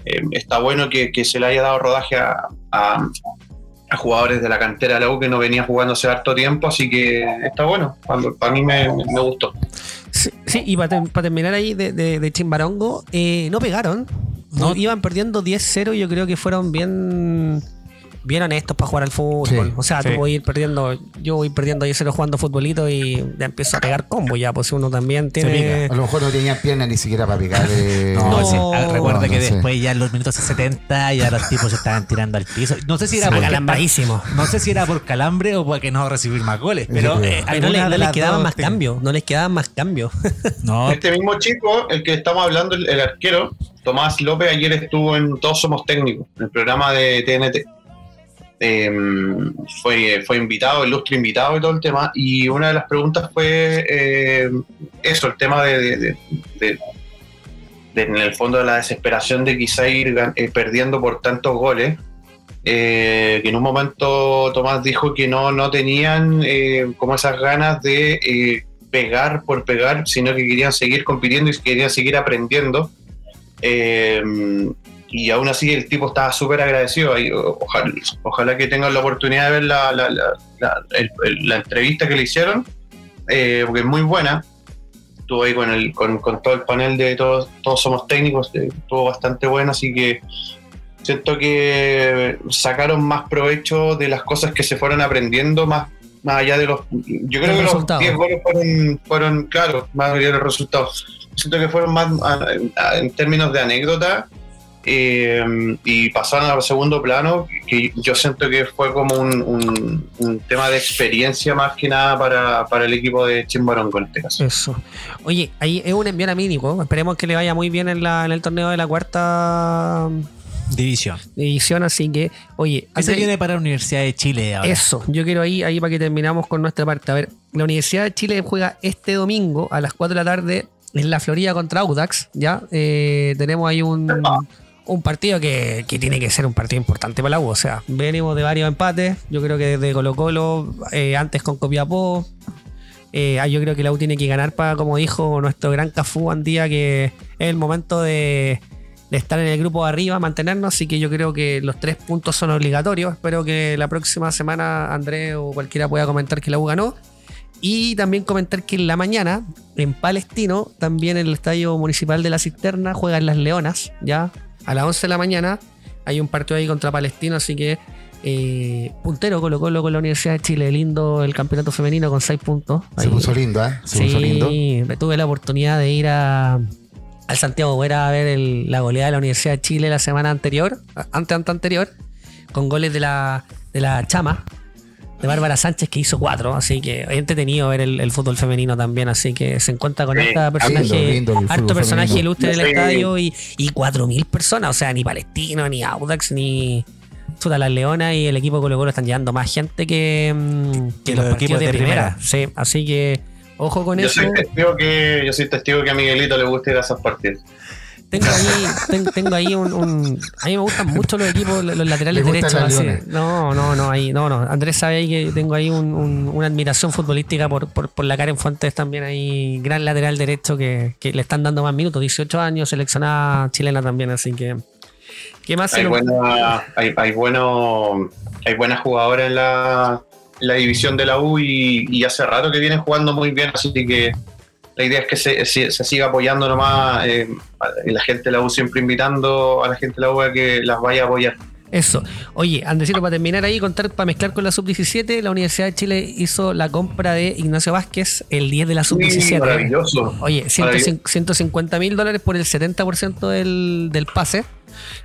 eh, está bueno que, que se le haya dado rodaje a, a- a jugadores de la cantera de la U que no venía jugando hace harto tiempo, así que está bueno, para, para mí me, me gustó. Sí, sí, y para, terminar ahí de, de, de Chimbarongo, eh, no pegaron. No. Iban perdiendo 10-0 y yo creo que fueron bien bien honestos para jugar al fútbol. Sí, o sea, sí. tú voy a ir perdiendo, yo voy perdiendo 10-0 jugando futbolito y ya empiezo a pegar combo ya, pues uno también tiene... A lo mejor no tenían piernas ni siquiera para picar. eh, No, No. sí, ah, recuerda No, que no sé. después ya en los minutos 70 ya los tipos se estaban tirando al piso. No sé si era por acalambradísimo. No sé si era por calambre o porque no recibir más goles, pero eh, Ay, no, no les quedaban dos más cambios, no les quedaban más cambios. No, Este mismo chico, el que estamos hablando, el, el arquero, Tomás López, ayer estuvo en Todos Somos Técnicos, en el programa de TNT. Eh, fue, fue invitado, ilustre invitado y todo el tema. Y una de las preguntas fue eh, eso, el tema de, en el fondo, de la desesperación de quizá ir eh, perdiendo por tantos goles. Eh, que en un momento Tomás dijo que no, no tenían eh, como esas ganas de pegar por pegar, sino que querían seguir compitiendo y querían seguir aprendiendo. Eh, y aún así el tipo estaba súper agradecido. Y, ojalá, ojalá que tengan la oportunidad de ver la, la- la- la- el- el- la entrevista que le hicieron, eh, porque es muy buena. Estuvo ahí con, el, con, con todo el panel de todos, todos somos técnicos, eh, estuvo bastante bueno, así que siento que sacaron más provecho de las cosas que se fueron aprendiendo, más, más allá de los... Yo creo que resultado. los 10 goles fueron, fueron, claro, más allá de los resultados. Siento que fueron más en términos de anécdota eh, y pasaron al segundo plano, que yo siento que fue como un, un- un tema de experiencia más que nada para, para el equipo de Chimbarongo en este caso. Eso. Oye, ahí es un envión a Mínico. Esperemos que le vaya muy bien en, la, en el torneo de la cuarta división. división. Así que, oye, ¿Qué se antes- viene para la Universidad de Chile ahora? Eso, yo quiero ahí, ahí para que terminamos con nuestra parte. A ver, la Universidad de Chile juega este domingo a las 4 de la tarde en la Florida contra Audax. Ya Eh, tenemos ahí un, un partido que, que tiene que ser un partido importante para la U. O sea, venimos de varios empates. Yo creo que desde Colo Colo, eh, antes con Copiapó. Eh, yo creo que la U tiene que ganar para, como dijo nuestro gran Cafú Andía, que es el momento de, de estar en el grupo de arriba, mantenernos. Así que yo creo que los tres puntos son obligatorios. Espero que la próxima semana Andrés o cualquiera pueda comentar que la U ganó. Y también comentar que en la mañana, en Palestino, también en el Estadio Municipal de la Cisterna, juegan las Leonas, ya a las 11 de la mañana. Hay un partido ahí contra Palestino, así que eh, puntero Colo Colo con la Universidad de Chile. Lindo el campeonato femenino con 6 puntos. Se puso lindo, ¿eh? Se puso lindo. Me tuve la oportunidad de ir a, al Santiago Buera a ver el- la goleada de la Universidad de Chile la semana anterior, ante ante anterior, con goles de la, de la Chama, de Bárbara Sánchez, que hizo cuatro. Así que es entretenido ver el, el fútbol femenino también. Así que se encuentra con Sí, esta personaje, lindo, lindo el harto personaje femenino. ilustre del Sí. estadio y, y 4.000 personas, o sea, ni Palestino, ni Audax, ni Chuta las Leonas y el equipo Colo Colo están llevando más gente que, mm, que los los partidos equipos de, de primera. primera. Sí, así que ojo con Yo eso. soy, testigo que, yo soy testigo que a Miguelito le gusta ir a esos partidos. Tengo ahí, ten- tengo ahí un, un- A mí me gustan mucho los equipos, los laterales derechos. así. No, no, no, ahí, no, no. Andrés sabe ahí que tengo ahí un- un- una admiración futbolística por, por, por la Karen Fuentes también ahí, gran lateral derecho que, que le están dando más minutos, 18 años, seleccionada chilena también, así que. ¿Qué más se Hay, buena, hay, hay, bueno, hay buenas jugadoras en la, en la división de la U y, y hace rato que vienen jugando muy bien, así que la idea es que se, se, se siga apoyando nomás eh, y la gente de la U siempre invitando a la gente de la U a que las vaya a apoyar. Eso. Oye, Andresito, para terminar ahí, contar, para mezclar con la sub-17, la Universidad de Chile hizo la compra de Ignacio Vázquez, el 10 de la Uy, sub-17. maravilloso. Oye, Maravilloso. 150 mil dólares por el 70% del, del pase.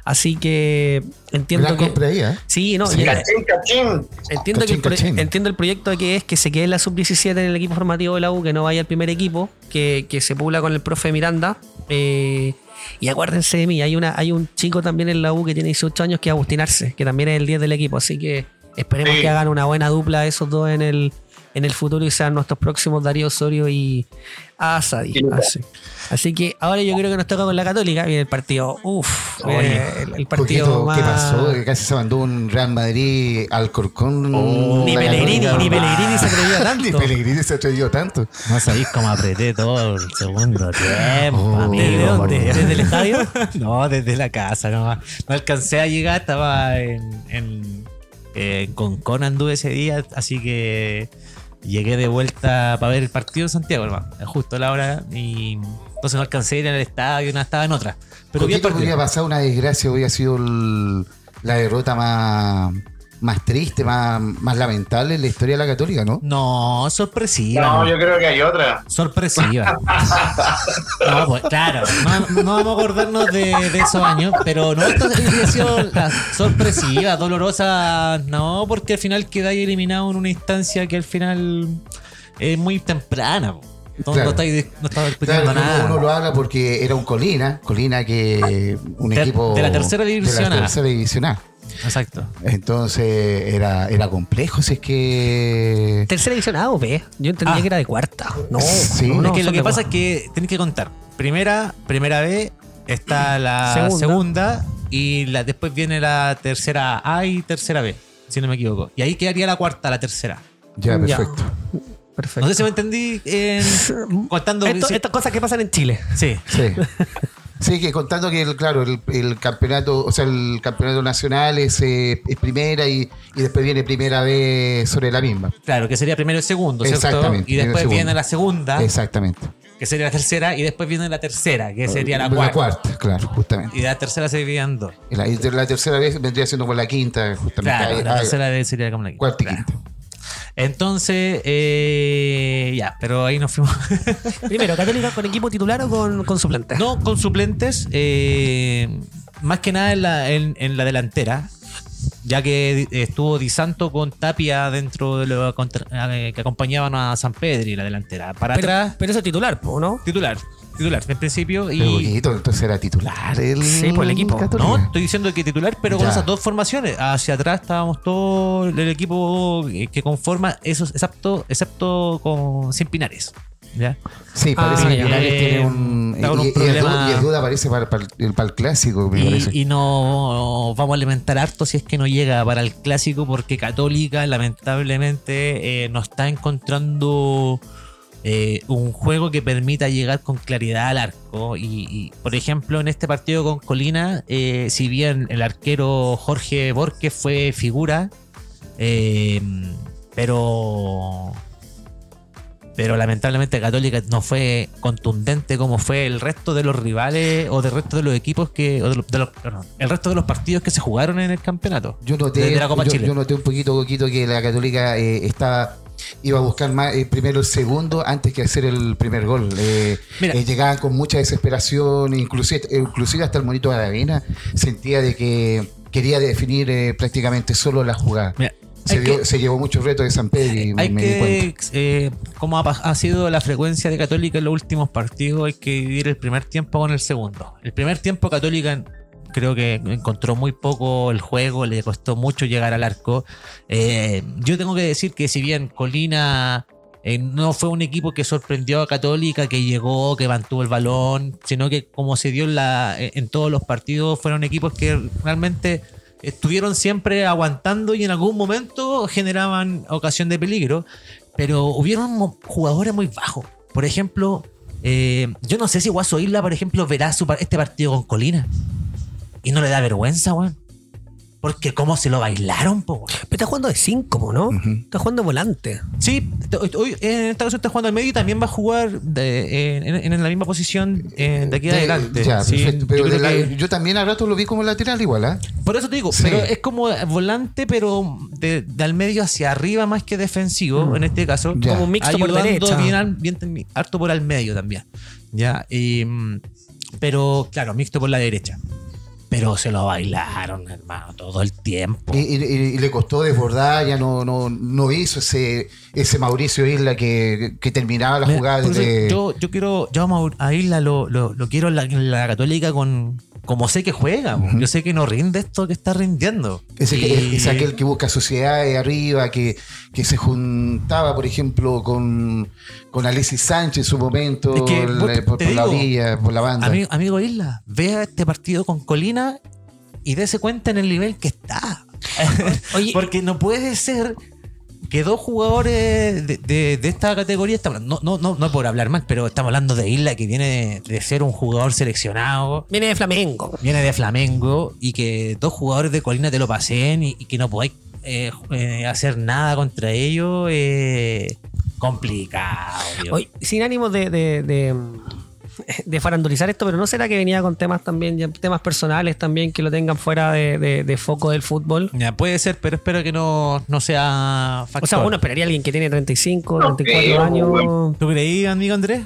Así que entiendo que. ahí, ¿eh? Sí, no, Sí. y- Cachín, cachín. entiendo, que el entiendo el proyecto que es que se quede en la sub-17 en el equipo formativo de la U, que no vaya al primer equipo, que, que se pula con el profe Miranda. eh, y acuérdense de mí, hay, una, hay un chico también en la U que tiene 18 años que es Agustín Arce, que también es el 10 del equipo. Así que esperemos Sí. que hagan una buena dupla esos dos en el, en el futuro y sean nuestros próximos Darío Osorio y Asadi. Así. Así que ahora yo creo que nos toca con la Católica. Viene el partido. Uf, Oye, el, el partido Poquito, más. ¿Qué pasó? Que casi se mandó un Real Madrid al Corcón. Oh, Ni Pellegrini, ni Pellegrini se atrevió Ni tanto. Pellegrini se atrevió tanto. No sabéis cómo apreté todo el segundo tiempo, Oh. amigo. ¿Desde dónde? ¿Desde el estadio? no, desde la casa nomás. No alcancé a llegar, estaba en, en, eh, con Con anduve ese día, así que llegué de vuelta para ver el partido en Santiago, hermano. Justo a la hora y entonces no alcancé a ir al estadio, no estaba en otra. Pero bien partido. pasar una desgracia, hubiera sido el- la derrota más, más triste, más, más lamentable en la historia de la Católica, ¿no? No, sorpresiva. No, yo creo que hay otra. Sorpresiva. no, pues claro, no, no vamos a acordarnos de, de esos años, pero no, sido la sorpresiva, dolorosa, no, porque al final quedáis eliminado en una instancia que al final es muy temprana. po. No, Claro. no estáis no discutiendo uno, nada. uno lo habla porque era un Colina, Colina que un De- equipo de la tercera división de la tercera división A. Exacto. Entonces era, era complejo, si es que Tercera división A o B. Yo entendía Ah. que era de cuarta. No, Sí. no, es que lo que pasa es que tenéis que contar. Primera, primera B, está la Segunda. segunda, y la, después viene la tercera A y tercera B, si no me equivoco. Y ahí quedaría la cuarta, la tercera. ya, Ya. perfecto. Perfecto. No sé si me entendí en- contando. Esto- Estas cosas que pasan en Chile. sí. Sí. Sí, que contando que, el, claro, el, el campeonato, o sea, el campeonato nacional es, eh, es primera y, y después viene primera vez sobre la misma. claro, que sería primero y segundo, ¿cierto? Exactamente, Y después viene la segunda, Exactamente. que sería la tercera, y después viene la tercera, que sería la cuarta. claro, justamente. Y la tercera se dividía en dos. Y la, la tercera vez vendría siendo con la quinta, justamente. Claro, Ahí- la ahí- tercera vez sería como la quinta. cuarta y Claro. quinta. Entonces, eh, ya, pero ahí nos fuimos. Primero, Católica con equipo titular o con, con suplente. No, con suplentes, eh, más que nada en la, en, en la delantera, ya que estuvo Di Santo con Tapia dentro de lo eh, que acompañaban a San Pedri, la delantera. Para pero, atrás, pero eso es titular, ¿no? titular, titular, en principio. Pero Y, poquito, entonces era titular el Sí, por el equipo. Católica. no, estoy diciendo que titular, pero con Ya. esas dos formaciones. Hacia atrás estábamos todo el equipo que conforma esos, excepto, excepto con sin Pinares. ¿ya? Sí, parece Ah, que. Pinares Eh, tiene un. un y, problema- duda, y es duda parece para, para el, para el clásico, me parece. Y, y no vamos a alimentar harto si es que no llega para el clásico, porque Católica lamentablemente eh, no está encontrando eh, un juego que permita llegar con claridad al arco. Y, y, por ejemplo, en este partido con Colina, eh, si bien el arquero Jorge Borges fue figura, eh, pero pero lamentablemente Católica no fue contundente como fue el resto de los rivales o del resto de los equipos que o de los- de los- perdón, el resto de los partidos que se jugaron en el campeonato Yo noté, la Copa yo, Chile yo noté un poquito, Coquito, que la Católica eh, estaba iba a buscar más eh, primero el segundo antes que hacer el primer gol. Eh, eh, llegaban con mucha desesperación, inclusive, inclusive hasta el monito de Aravena sentía de que quería definir eh, prácticamente solo la jugada. Mira, Se, hay dio- que- se llevó muchos retos de San Pedro y hay me di eh, como ha, ha sido la frecuencia de Católica en los últimos partidos hay que dividir el primer tiempo con el segundo el primer tiempo Católica creo que encontró muy poco el juego, le costó mucho llegar al arco. Eh, yo tengo que decir que si bien Colina eh, no fue un equipo que sorprendió a Católica, que llegó, que mantuvo el balón, sino que como se dio en, la, en todos los partidos, fueron equipos que realmente estuvieron siempre aguantando y en algún momento generaban ocasión de peligro, pero hubieron jugadores muy bajos. Por ejemplo, eh, yo no sé si Guaso Isla, por ejemplo, verá su este partido con Colina y no le da vergüenza, weón. Porque cómo se lo bailaron, po, weón. Pero está jugando de 5, ¿no? Está jugando volante. Sí, hoy en esta ocasión está jugando al medio y también va a jugar de- en, en- en la misma posición eh, de aquí De- adelante. Ya, Sí, perfecto. Pero yo creo de la- que- yo también a rato lo vi como lateral igual, ¿ah? por eso te digo, Sí. pero es como volante, pero de, de al medio hacia arriba más que defensivo, en este caso. Ya. Como un mixto por derecha. bien, al- bien- harto por al medio también. Ya, y, mm, pero claro, mixto por la derecha. Pero se lo bailaron, hermano, todo el tiempo. Y, y- y le costó desbordar, ya no, no, no hizo ese, ese Mauricio Isla que, que terminaba la Mira, jugada yo, yo quiero, yo a Isla lo, lo, lo quiero en la, en la católica con como sé que juega. Yo sé que no rinde esto que está rindiendo. Y- es aquel que busca sociedades arriba, que, que se juntaba, por ejemplo, con, con Alexis Sánchez en su momento, Es que, la- vos- por, la orilla, por la banda. Amigo, amigo Isla, vea este partido con Colina y dése cuenta en el nivel que está. Oye, Porque no puede ser que dos jugadores de, de- de esta categoría, estamos- no, no, no, no por hablar mal, pero estamos hablando de Isla que viene de ser un jugador seleccionado. viene de Flamengo. viene de Flamengo y que dos jugadores de Colina te lo pasen y, y que no podáis eh, eh, hacer nada contra ellos, eh, complicado. Oye, sin ánimo de, de, de, de farandulizar esto, pero ¿no será que venía con temas también, ya temas personales también que lo tengan fuera de, de- de foco del fútbol? Ya, puede ser, pero espero que no, no sea factor. O sea, uno esperaría a alguien que tiene 35, No 34 creo, años. ¿Tú creí, amigo Andrés?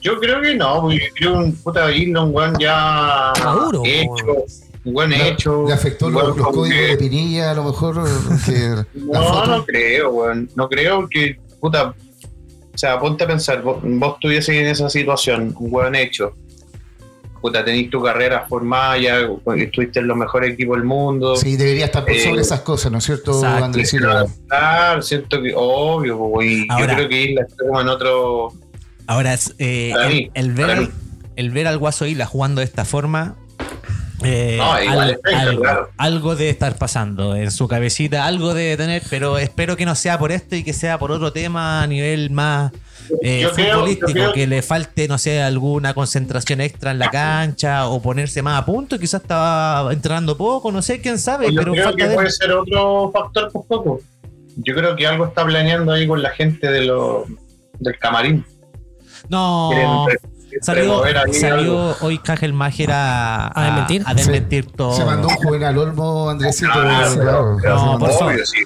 Yo creo que no, porque yo creo que un puta Isla, un weón ya Maduro, hecho, un buen hecho. le afectó los, los como códigos que- de Pinilla, a lo mejor. No, no creo, weón. No creo que, puta. O sea, ponte a pensar, vos, vos estuvieses en esa situación, un weón hecho. Puta, tenés tu carrera formada, ya estuviste en los mejores equipos del mundo. Sí, debería estar por Eh, sobre esas cosas, ¿no es cierto, exacto, Andrés Silva? Claro, siento que, obvio, y Ahora- yo creo que Isla está como en otro. Ahora, es, eh, Para el, mí, el ver, para al- mí. el ver al Guaso Isla jugando de esta forma. Eh, No, igual algo, claro. algo debe estar pasando en su cabecita, algo debe tener, pero espero que no sea por esto y que sea por otro tema a nivel más eh, creo- futbolístico, creo- que le falte, no sé, alguna concentración extra en la cancha o ponerse más a punto, quizás estaba entrenando poco, no sé, quién sabe, Yo pero creo falta que de- puede ser otro factor por poco. Yo creo que algo está planeando ahí con la gente de lo, del camarín. No, Quieren re- salió, salió hoy Cajel Majer a, ¿A desmentir? a desmentir todo. Se mandó un juvenal Olmo, Andresito. Claro, claro, pero- No, por obvio, favor. sí.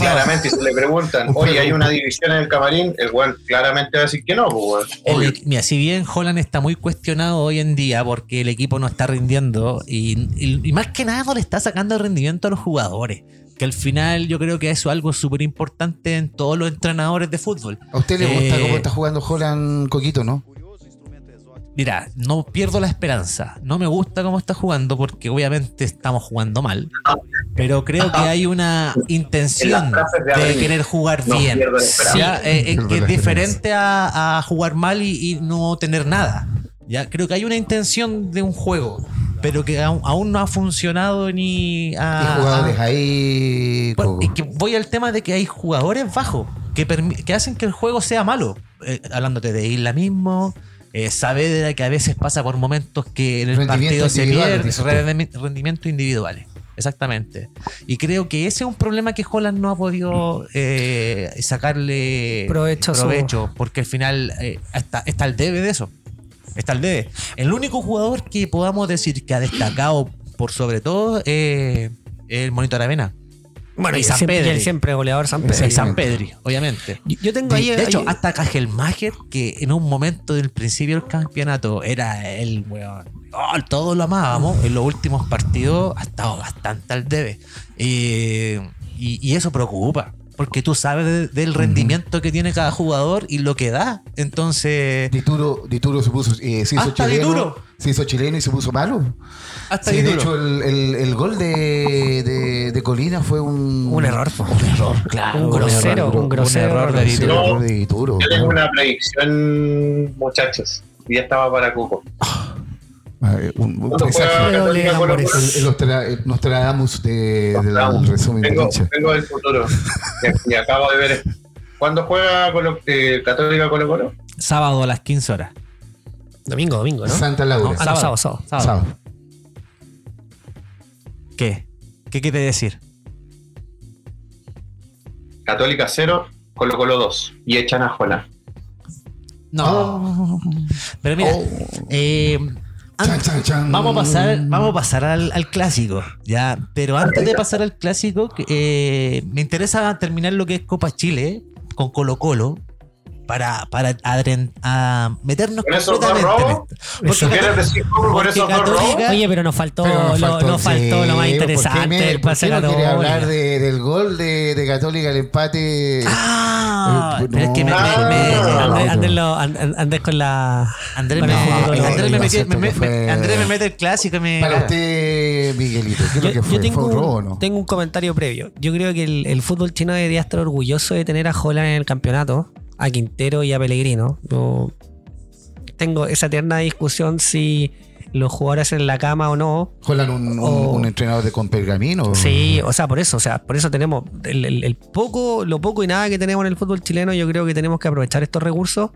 Claramente, si le preguntan, Un oye, hay una división en el camarín, el weón claramente va a decir que no, pues. El- Obvio. mira, si bien Holland está muy cuestionado hoy en día porque el equipo no está rindiendo y, y- y más que nada no le está sacando el rendimiento a los jugadores. Que al final yo creo que eso es algo súper importante en todos los entrenadores de fútbol. ¿A usted le gusta Eh, cómo está jugando Holland Coquito, no? Mira, no pierdo la esperanza. No me gusta cómo está jugando porque obviamente estamos jugando mal. Pero creo que hay una intención de querer jugar no bien. Ya, eh, eh, que es diferente a, a jugar mal y, y no tener nada. Ya creo que hay una intención de un juego, pero que aún, aún no ha funcionado ni a, Hay jugadores ahí. bueno, que voy al tema de que hay jugadores bajos que hacen que el juego sea malo. Eh, hablándote de Isla mismo, eh, Saavedra, que a veces pasa por momentos que en el partido se pierde, rendimientos individuales. Exactamente. Y creo que ese es un problema que Holland no ha podido eh, sacarle Provecho provecho, porque al final eh, está, está el debe de eso. Está el debe. El único jugador que podamos decir que ha destacado por sobre todo eh, es el Monitor Avena. Bueno, Y y San siempre, Pedri. y el siempre goleador San Pedro. Sí, San Pedri, obviamente. Yo, yo tengo De, ahí. de hecho, ahí- hasta Cajelmacher, que en un momento del principio del campeonato era el weón. oh, todos lo amábamos. En los últimos partidos ha estado bastante al debe. Eh, y, y eso preocupa. Porque tú sabes de- del rendimiento que tiene cada jugador y lo que da. Entonces, Dituro, Dituro se puso, eh, se hizo Hasta chileno, Dituro. se hizo chileno y se puso malo. hasta Sí, ahí de hecho el, el- el gol de, de- de Colina fue un Un error, po. Un error, claro. Un grosero, error, un grosero error de Dituro. error de Dituro. Yo tengo una predicción, muchachos. Y ya estaba para Cuco. Eh, un- un. El, el el Nostradamus de, de la- del resumen de cancha. vengo del futuro. Y, acabo de ver. ¿Cuándo juega Colo- eh, Católica Colo Colo? Sábado a las 15 horas. Domingo, domingo, ¿no? Santa Laura. Ah, no, sábado, sábado. Sábado. Sábado. ¿Qué? ¿Qué quiere decir? Católica 0, Colo Colo 2. Y echan a Jola. No. Pero mira, Oh. eh, Chan, chan, chan. vamos a pasar, vamos a pasar al, al clásico, ya. Pero antes de pasar al clásico, eh, me interesa terminar lo que es Copa Chile con Colo Colo para, para adren- a meternos ¿Con esos dos completamente robos? Oye, pero nos faltó, Pero nos lo, faltó, nos faltó sí, lo más ¿por qué interesante, me- el ¿Por pase qué no quiere Católica. hablar de- del gol de, de Católica, el empate? Ah, Eh, pero es que me, me- no. me- Andrés, no. Con la. Andrés, me, no, no, yo mete el clásico y me. Para usted, Miguelito, ¿qué es Yo, lo que yo fue? tengo, ¿Fue un robo no? tengo un comentario previo. Yo creo que el, el fútbol chino debería estar orgulloso de tener a Holland en el campeonato, a Quintero y a Pellegrino. Yo tengo esa eterna discusión si los jugadores en la cama o no. Jolan un, un- o- un entrenador de con pergamino. Sí, o sea, por eso, o sea, por eso tenemos el, el- el poco, lo poco y nada que tenemos en el fútbol chileno, yo creo que tenemos que aprovechar estos recursos.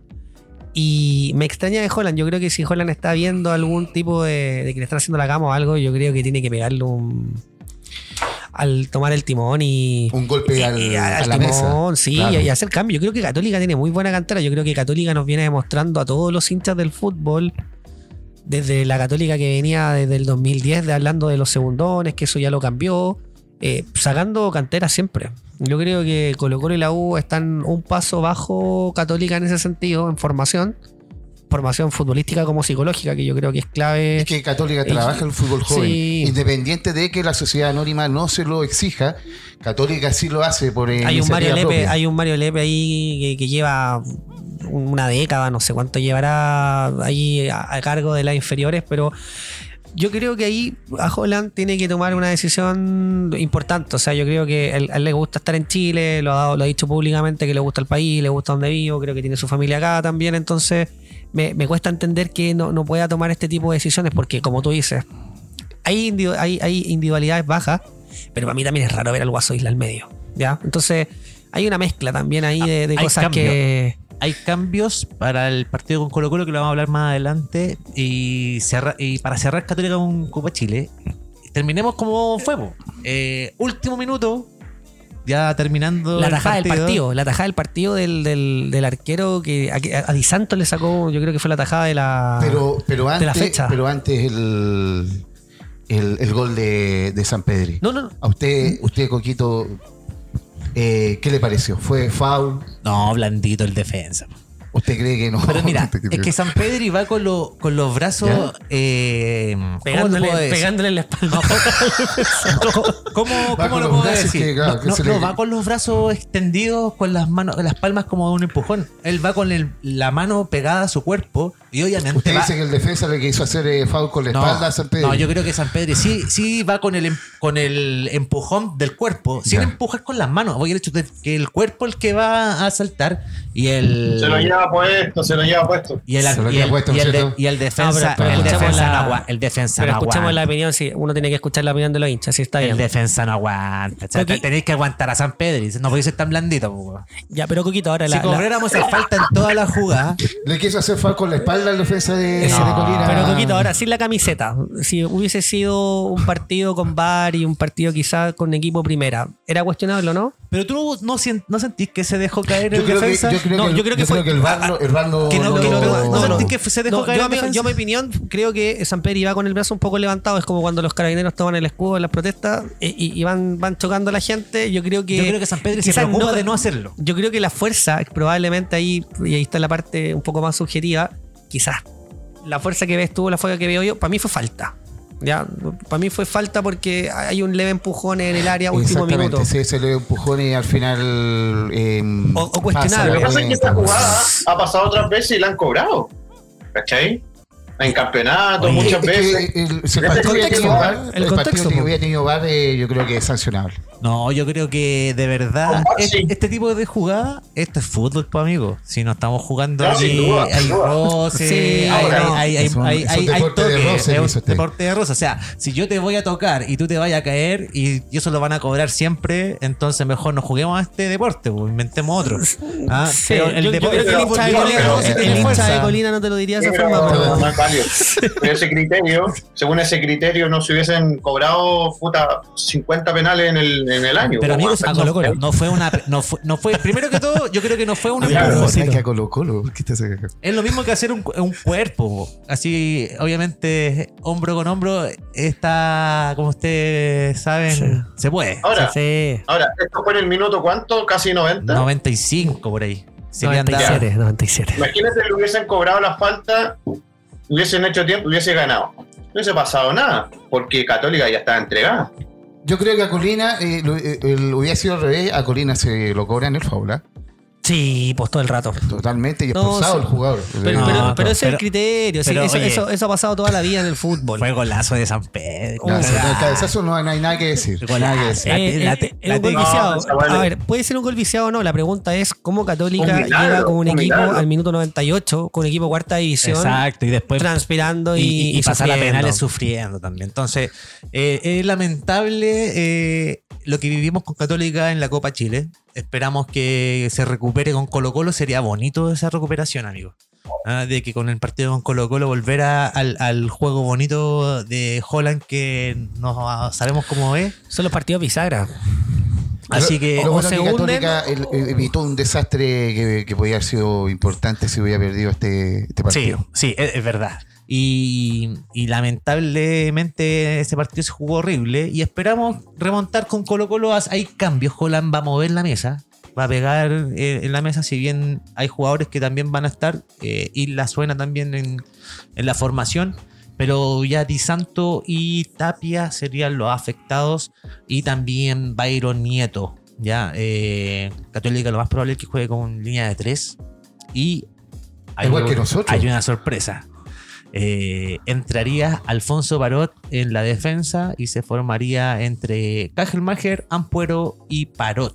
Y me extraña de Holland, yo creo que si Holland está viendo algún tipo de, de que le están haciendo la cama o algo, yo creo que tiene que pegarle un al tomar el timón y, Un golpe al, y- y a la timón, mesa. sí, Claro. y hacer cambio. Yo creo que Católica tiene muy buena cantera. Yo creo que Católica nos viene demostrando a todos los hinchas del fútbol, desde la Católica que venía desde el 2010, de hablando de los segundones, que eso ya lo cambió, eh, sacando cantera siempre. Yo creo que Colo Colo y la U están un paso bajo Católica en ese sentido, en formación. Formación futbolística como psicológica, que yo creo que es clave. Es que Católica Eh, trabaja el fútbol joven. sí. Independiente de que la sociedad anónima no se lo exija, Católica sí lo hace por hay un Mario Lepe, hay un Mario Lepe ahí que, que lleva una década, no sé cuánto llevará ahí a, a cargo de las inferiores, pero yo creo que ahí a Holland tiene que tomar una decisión importante. O sea, yo creo que él, a él le gusta estar en Chile, lo ha, dado- lo ha dicho públicamente que le gusta el país, le gusta donde vivo, creo que tiene su familia acá también, entonces me, me cuesta entender que no, no pueda tomar este tipo de decisiones porque, como tú dices, hay, individu- hay, hay individualidades bajas, pero para mí también es raro ver al Guaso Isla al medio. ¿ya? Entonces, hay una mezcla también ahí de, de cosas cambio. que. Hay cambios para el partido con Colo Colo que lo vamos a hablar más adelante. Y, cerra- y para cerrar Católica con Copa Chile, terminemos como fue. Eh, último minuto, ya terminando. La el tajada del partido, la tajada del partido del, del, del arquero que a, a Di Santos le sacó, yo creo que fue la tajada de la. Pero, pero de la antes, fecha. pero antes el, el, el gol de, de San Pedri. No, no, no. A usted, usted Coquito, eh, ¿qué le pareció? ¿Fue foul? No, blandito el defensa. ¿Usted cree que no? Pero mira, ¿Usted cree es que San Pedri va con, lo- con los brazos. Eh, ¿Cómo Pegándole, decir? pegándole en la espalda. ¿Cómo, cómo lo puedo decir? que, claro, no, que no, se no, le- va con los brazos extendidos, con las manos, las palmas como un empujón. Él va con el- la mano pegada a su cuerpo y obviamente Usted va- dice que el defensa le quiso hacer eh, foul con la espalda a San Pedri. no, yo creo que San Pedro sí, sí va con el, em- con el empujón del cuerpo, sin Ya. empujar con las manos. Voy el hecho de que el cuerpo el que va a saltar y el. Se lo lleva puesto, se lo lleva puesto. y el, Se lo y lleva el- puesto, y el de- ¿cierto? y el defensa, Ah, pero- pero el defensa la- no el defensa Pero no escuchemos la aguanta. opinión, sí, uno tiene que escuchar la opinión de los hinchas, sí está bien. El defensa no aguanta. O sea, tenéis que aguantar a San Pedro. No podéis ser tan blandito. po. Ya, pero Coquito, ahora Si la, la- cobráramos esa falta en toda la jugada, Le quiso hacer foul con la espalda al defensa de, Eso. de Colina. Pero Coquito, ahora sin la camiseta, si hubiese sido un partido con VAR y un partido quizás con equipo primera, ¿era cuestionable o no? pero tú no, sien- no sentís que se dejó caer Yo el creo, que, defensa. yo creo No, que, yo creo que yo fue- creo que el El VAR no, que no, no que no, lo- no sentís que se dejó No, caer yo, mi, yo mi opinión creo que San Pedro iba con el brazo un poco levantado, es como cuando los carabineros toman el escudo en las protestas y, y van, van chocando a la gente. Yo creo que. Yo creo que San Pedro se preocupa de no hacerlo. Yo creo que la fuerza, probablemente ahí, y ahí está la parte un poco más subjetiva, quizás la fuerza que ves tú, la fuerza que veo yo, para mí fue falta. Ya, para mí fue falta porque hay un leve empujón en el área último minuto. sí, se le empujón y al final. eh, O- o pasa cuestionable. Lo que pasa es que esta jugada ha pasado otras veces y la han cobrado. ¿Cachai? En campeonato, Oye, muchas veces. el, el- hubiera contexto, el que hubiera tenido VAR, eh, yo creo que es sancionable. No, yo creo que de verdad Con es- Maxi. este tipo de jugada, esto es fútbol, pues amigo. Si no estamos jugando duda, sin hay roce, Sí, hay, hay, deporte de roce, es un dice usted. deporte de roce. O sea, si yo te voy a tocar y tú te vayas a caer y, eso lo van a cobrar siempre, entonces mejor no juguemos a este deporte, pues, inventemos otro. Ah, Sí, pero el yo- deporte de Colina- de no te lo diría de esa pero forma. Válido. Pero ese criterio, según ese criterio, no se hubiesen cobrado puta, 50 penales en el, en el año. Pero amigos, weón. no, no fue una, no fue, no fue, primero que todo, yo creo que no fue un Claro, empujón. ¿Sabes que a Colo Colo? ¿Por qué te hace- Es lo mismo que hacer un, un cuerpo. Así, obviamente, hombro con hombro, está, como ustedes saben, Sí. se puede. Ahora, Sí, ahora, esto fue en el minuto cuánto? Casi 90. 95 por ahí. Se le han dado. 97, 97. Imagínate que le hubiesen cobrado la falta, hubiesen hecho tiempo, hubiese ganado. No hubiese pasado nada, porque Católica ya estaba entregada. Yo creo que a Colina, eh, eh, hubiera sido al revés, a Colina se lo cobran el foul, ¿ah? Sí, pues todo el rato. Totalmente, y No, expulsado sí. el jugador. Pero, No, pero, no, pero ese es el pero- criterio. sí, pero, eso, oye. eso, eso ha pasado toda la vida en el fútbol. Fue golazo de San Pedro. No, no, el cabezazo no, no hay nada que decir. Golazo. Nada que decir. Eh, La- eh, la- eh, un gol viciado. No, A no. ver, puede ser un gol viciado o no. La pregunta es cómo Católica llega con un un equipo milagro. al minuto 98, con un equipo cuarta división, Exacto, y después transpirando y, y, y, y pasar a penales sufriendo también. Entonces, eh, es lamentable eh, lo que vivimos con Católica en la Copa Chile. Esperamos que se recupere con Colo Colo. Sería bonito esa recuperación, amigo. Ah, de que con el partido con Colo Colo volver a- al, al juego bonito de Holland que no sabemos cómo es. Son los partidos bisagra. Así que Lo bueno se que Católica el- el- evitó un desastre que, que podía haber sido importante si hubiera perdido este, este Sí, partido. sí, es, es verdad. Y, y lamentablemente ese partido se jugó horrible y esperamos remontar con Colo Colo. Hay cambios, Holland va a mover la mesa, va a pegar eh, en la mesa, si bien hay jugadores que también van a estar, eh, y la suena también en, en la formación. Pero ya Di Santo y Tapia serían los afectados y también Byron Nieto. Ya, eh, Católica lo más probable es que juegue con línea de tres y Igual que nosotros. hay una sorpresa. Eh, entraría Alfonso Parot en la defensa y se formaría entre Kajelmacher, Ampuero y Parot.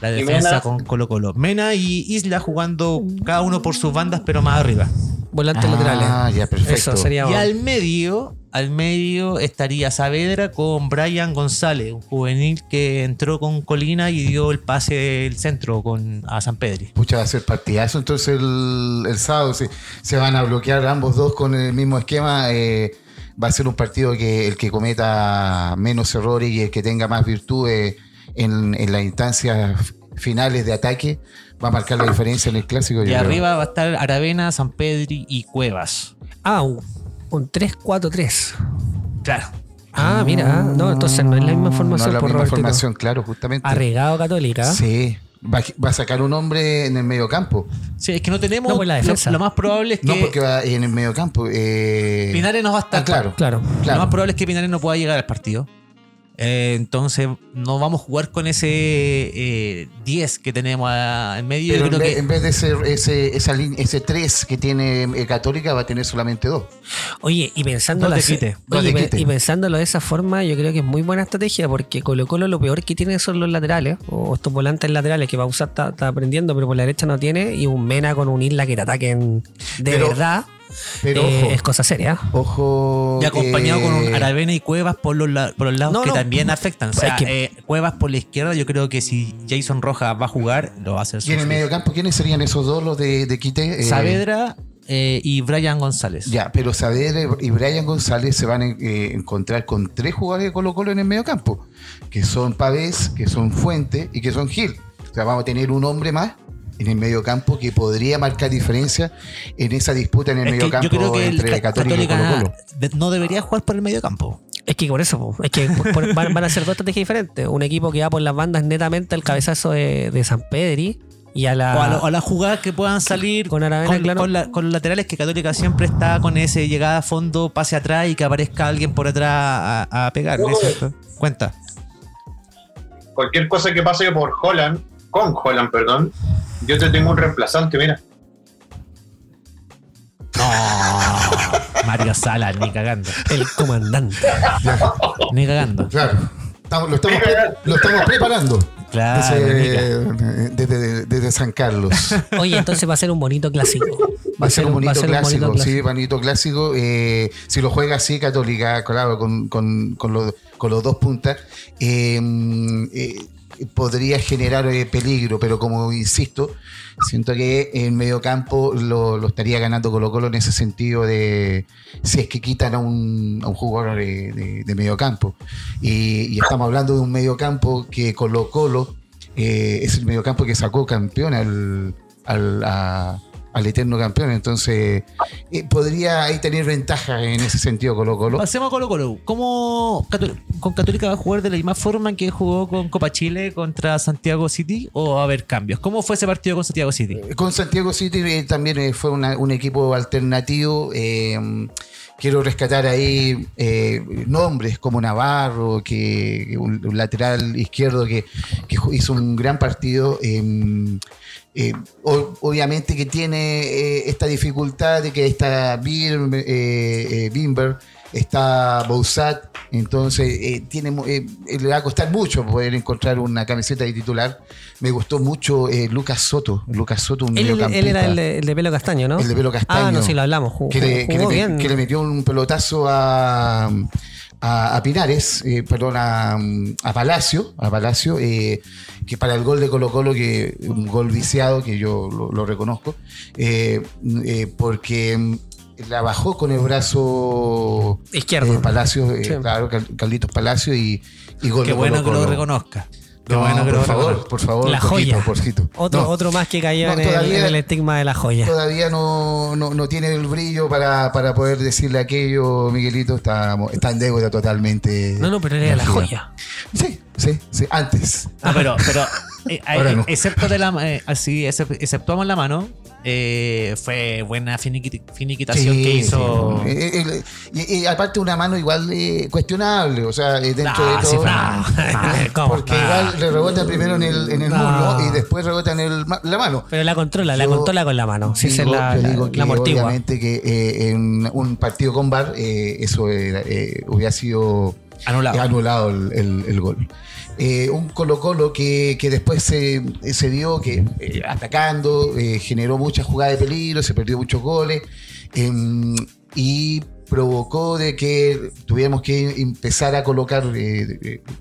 La ¿Y defensa con Colo Colo. Mena y Isla jugando cada uno por sus bandas, pero más arriba. Volantes Ah, laterales. ya, perfecto. Eso sería Y bueno. al medio, al medio estaría Saavedra con Brian González, un juvenil que entró con Colina y dio el pase del centro con, a San Pedri. Pucha, va a ser partidazo. Entonces el, el sábado se, se van a bloquear ambos dos con el mismo esquema. eh, va a ser un partido que el que cometa menos errores y el que tenga más virtudes en, en las instancias finales de ataque va a marcar la diferencia en el clásico. Y creo. arriba va a estar Aravena, San Pedri y Cuevas. Ah, un, un 3-4-3. Claro. Ah, mira. No, entonces no es la misma formación No es la por misma Robertito. formación, claro, justamente. Arriesgado Católica. Sí. Va, va a sacar un hombre en el medio campo. Sí, es que no tenemos. No, pues la lo- defensa. Lo, más probable es que No, porque va en el medio campo. Eh, Pinares no va a estar. Ah, claro. Claro. claro. Lo más probable es que Pinares no pueda llegar al partido. Eh, entonces, no vamos a jugar con ese eh, 10 que tenemos a- en medio. Pero Yo en creo vez, que en vez de ser ese, esa ese 3 que tiene eh, Católica, va a tener solamente dos. Oye, y pensándolo, de quite. Oye, y pensándolo de esa forma, yo creo que es muy buena estrategia porque Colo Colo lo peor que tiene son los laterales o estos volantes laterales que Bausat está, está aprendiendo, pero por la derecha no tiene y un Mena con un Isla que te ataquen de Pero- verdad Pero eh, ojo, es cosa seria. ojo. y acompañado eh, con un Aravena y Cuevas por los, la- por los lados No, que no. también afectan. O sea, que- eh, Cuevas por la izquierda, yo creo que si Jason Rojas va a jugar, lo va a hacer Y en el medio campo, ¿quiénes serían esos dos, los de, de Quite? Eh, Saavedra eh, y Brian González. Ya, pero Saavedra y Brian González se van a eh, encontrar con tres jugadores de Colo Colo en el medio campo, que son Pavés, que son Fuente y que son Gil. O sea, vamos a tener un hombre más en el medio campo que podría marcar diferencia en esa disputa en el Es medio yo campo creo que el entre Ca- Católica, y Colo Colo. no debería jugar por el medio campo. Es que por eso, es que por- por- van, van a ser dos estrategias diferentes. Un equipo que va por las bandas netamente al cabezazo de, de San Pedri Y a la. O a, lo- a las jugadas que puedan salir Con Aravena, con, claro. con la- con los laterales que Católica siempre está con ese llegada a fondo, pase atrás y que aparezca alguien por atrás a, a pegar. No, ¿cierto? Cuenta. Cualquier cosa que pase por Holland, con Holland, perdón, yo te tengo un reemplazante, mira. Mario Salas, ni cagando. El comandante. Ni cagando. Claro. Estamos- lo, estamos pre- lo estamos preparando. Claro, Desde, desde- desde San Carlos. Oye, entonces va a ser un bonito clásico. Va a ser un bonito clásico, sí, bonito clásico. Eh, si lo juega así, Católica, claro, con, con- con los, con los dos puntas, eh, eh, podría generar eh, peligro, pero como insisto, siento que en medio campo lo, estaría ganando Colo Colo en ese sentido de si es que quitan a un, a un jugador de, de- medio campo. Y, estamos hablando de un medio campo que Colo Colo eh, es el medio campo que sacó campeón al, al, al eterno campeón. Entonces, eh, podría ahí tener ventaja en ese sentido Colo Colo. Pasemos a Colo Colo. ¿Cómo con Católica va a jugar de la misma forma que jugó con Copa Chile contra Santiago City o va a haber cambios? ¿Cómo fue ese partido con Santiago City? Con Santiago City eh, también eh, fue una- un equipo alternativo. eh, quiero rescatar ahí eh, nombres como Navarro, que un, un lateral izquierdo que, hizo un gran partido. eh, eh, obviamente que tiene eh, esta dificultad de que está eh, Bimber, está Bouzat, entonces tiene, le va a costar mucho poder encontrar una camiseta de titular. Me gustó mucho Lucas Soto, Lucas Soto, un Él, él era el de, el de pelo castaño, ¿no? El de pelo castaño. Ah, no, sí, lo hablamos. Jugó, que, le, jugó bien. que le metió un pelotazo a, a, a Pinares, eh, perdón, a, a Palacio, a Palacio, eh, que para el gol de Colo Colo, que un gol viciado, que yo lo, lo reconozco, eh, eh, porque mm, la bajó con el brazo Izquierdo. Palacio, Sí. claro, Cal- Carlitos Palacio y, y gol Qué de bueno que Colo-Colo. lo reconozca. No, bueno por favor, por favor, La joya. Otro, No. otro más que cayó No, en, el, todavía- en el estigma de la joya. Todavía no, no, no tiene el brillo para, para poder decirle aquello, Miguelito. Está, está en deuda totalmente. No, no, pero era la joya. Sí, sí, sí, antes. No, pero, pero eh, Ahora eh, no. excepto de la eh, así, excep- exceptuamos la mano, eh, fue buena finiquit- finiquitación Sí, que hizo. sí. Y, y aparte una mano igual cuestionable, o sea, dentro Ah, de sí, todo. Fran. ¿Cómo? Porque Ah. igual le rebota primero en el, en el muslo y después rebota en el, la mano. Pero la controla, la controla con la mano. Sí, se digo- la, yo la, digo que la amortigua. obviamente que en un partido con eh, eso era, hubiera sido Anulado. eh, anulado el, gol. Eh, un Colo Colo que, que después se, se vio que eh, atacando, generó muchas jugadas de peligro, se perdió muchos goles em, y provocó de que tuviéramos que empezar a colocar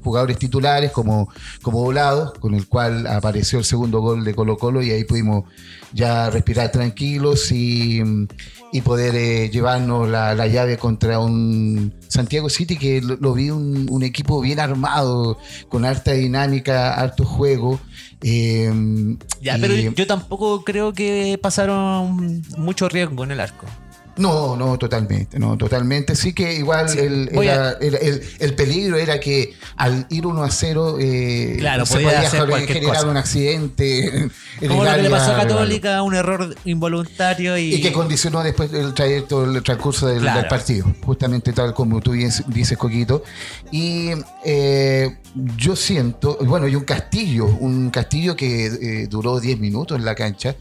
jugadores titulares como, como volados, con el cual apareció el segundo gol de Colo Colo y ahí pudimos ya respirar tranquilos y, y poder eh, llevarnos la, la llave contra un Santiago City que lo, lo vi un, un equipo bien armado, con harta dinámica, harto juego. eh, Ya, y- pero yo tampoco creo que pasaron mucho riesgo en el arco. No, no, totalmente, no, totalmente. Sí que igual Sí, el, el, el- el peligro era que al ir 1 a 0 eh, Claro, se podía podía generar cosa. un accidente. en Como lo que le pasó a. Católica, un error involuntario y. Y que condicionó después el trayecto, el transcurso del, Claro. del partido, justamente tal como tú dices, Coquito. Y eh, yo siento, bueno, y un castillo, un castillo que eh, duró 10 minutos en la cancha,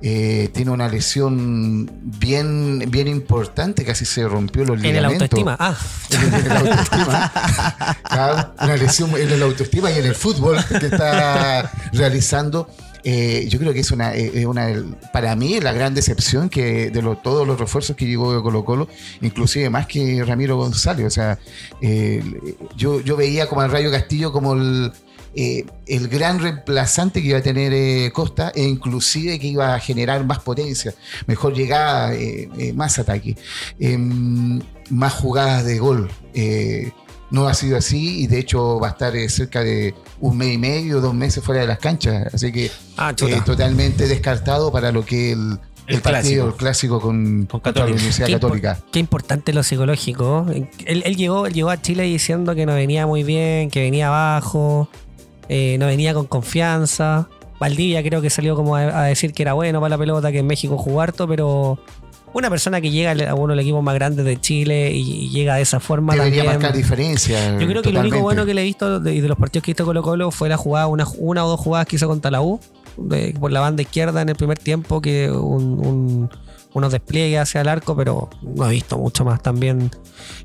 eh, tiene una lesión bien, bien importante, casi se rompió los En el ligamentos. autoestima. Ah, En el, en el autoestima. Una lesión en el autoestima y en el fútbol que está realizando. Eh, yo creo que es una, eh, es una, para mí, la gran decepción que de lo- todos los refuerzos que llegó de Colo Colo, inclusive más que Ramiro González. O sea, eh, yo, yo veía como al Rayo Castillo como el, eh, el gran reemplazante que iba a tener eh, Costa e inclusive que iba a generar más potencia, mejor llegada, eh, más ataque, em, más jugadas de gol. No ha sido así y de hecho va a estar cerca de un mes y medio, dos meses fuera de las canchas. Así que Ah, totalmente descartado para lo que el, el, El partido, clásico. el clásico con, la. Universidad qué, Católica. qué importante lo psicológico. Él, él llegó, él llegó a Chile diciendo que no venía muy bien, que venía abajo, eh, no venía con confianza. Valdivia creo que salió como a, a decir que era bueno para la pelota, que en México jugó harto, pero una persona que llega a uno de los equipos más grandes de Chile y, y llega de esa forma Debería también- marcar diferencia. Yo creo que lo único bueno que le he visto de, de los partidos que hizo Colo Colo fue la jugada, una, una o dos jugadas que hizo contra la U, de- por la banda izquierda en el primer tiempo, que un- un- unos despliegues hacia el arco, pero no he visto mucho más también.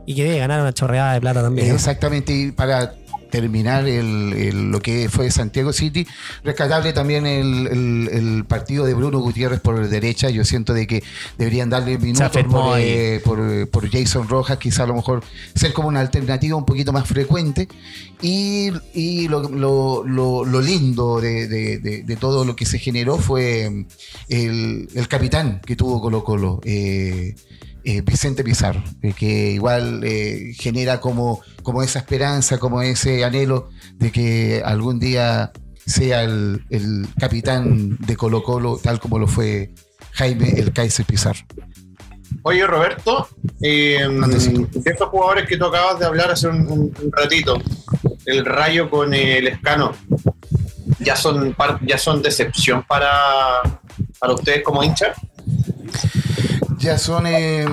Y que debe ganar una chorreada de plata también. ¿no? Exactamente, y para terminar el- el- lo que fue Santiago City, rescatable también el, partido de Bruno Gutiérrez por derecha. Yo siento de que deberían darle minutos por, eh, por, por Jason Rojas, quizá a lo mejor ser como una alternativa un poquito más frecuente. Y, y lo, lo- lo- lo lindo de, de- de- de todo lo que se generó fue el, el capitán que tuvo Colo Colo. eh, eh, Vicente Pizarro, eh, que igual eh, genera como, como esa esperanza, como ese anhelo de que algún día sea el, el capitán de Colo Colo, tal como lo fue Jaime el Kaiser Pizarro. Oye, Roberto, eh, de estos jugadores que tú acabas de hablar hace un, ratito, el Rayo con el Escano, ¿ya son, ya son decepción para, para ustedes como hinchas? Ya son, eh,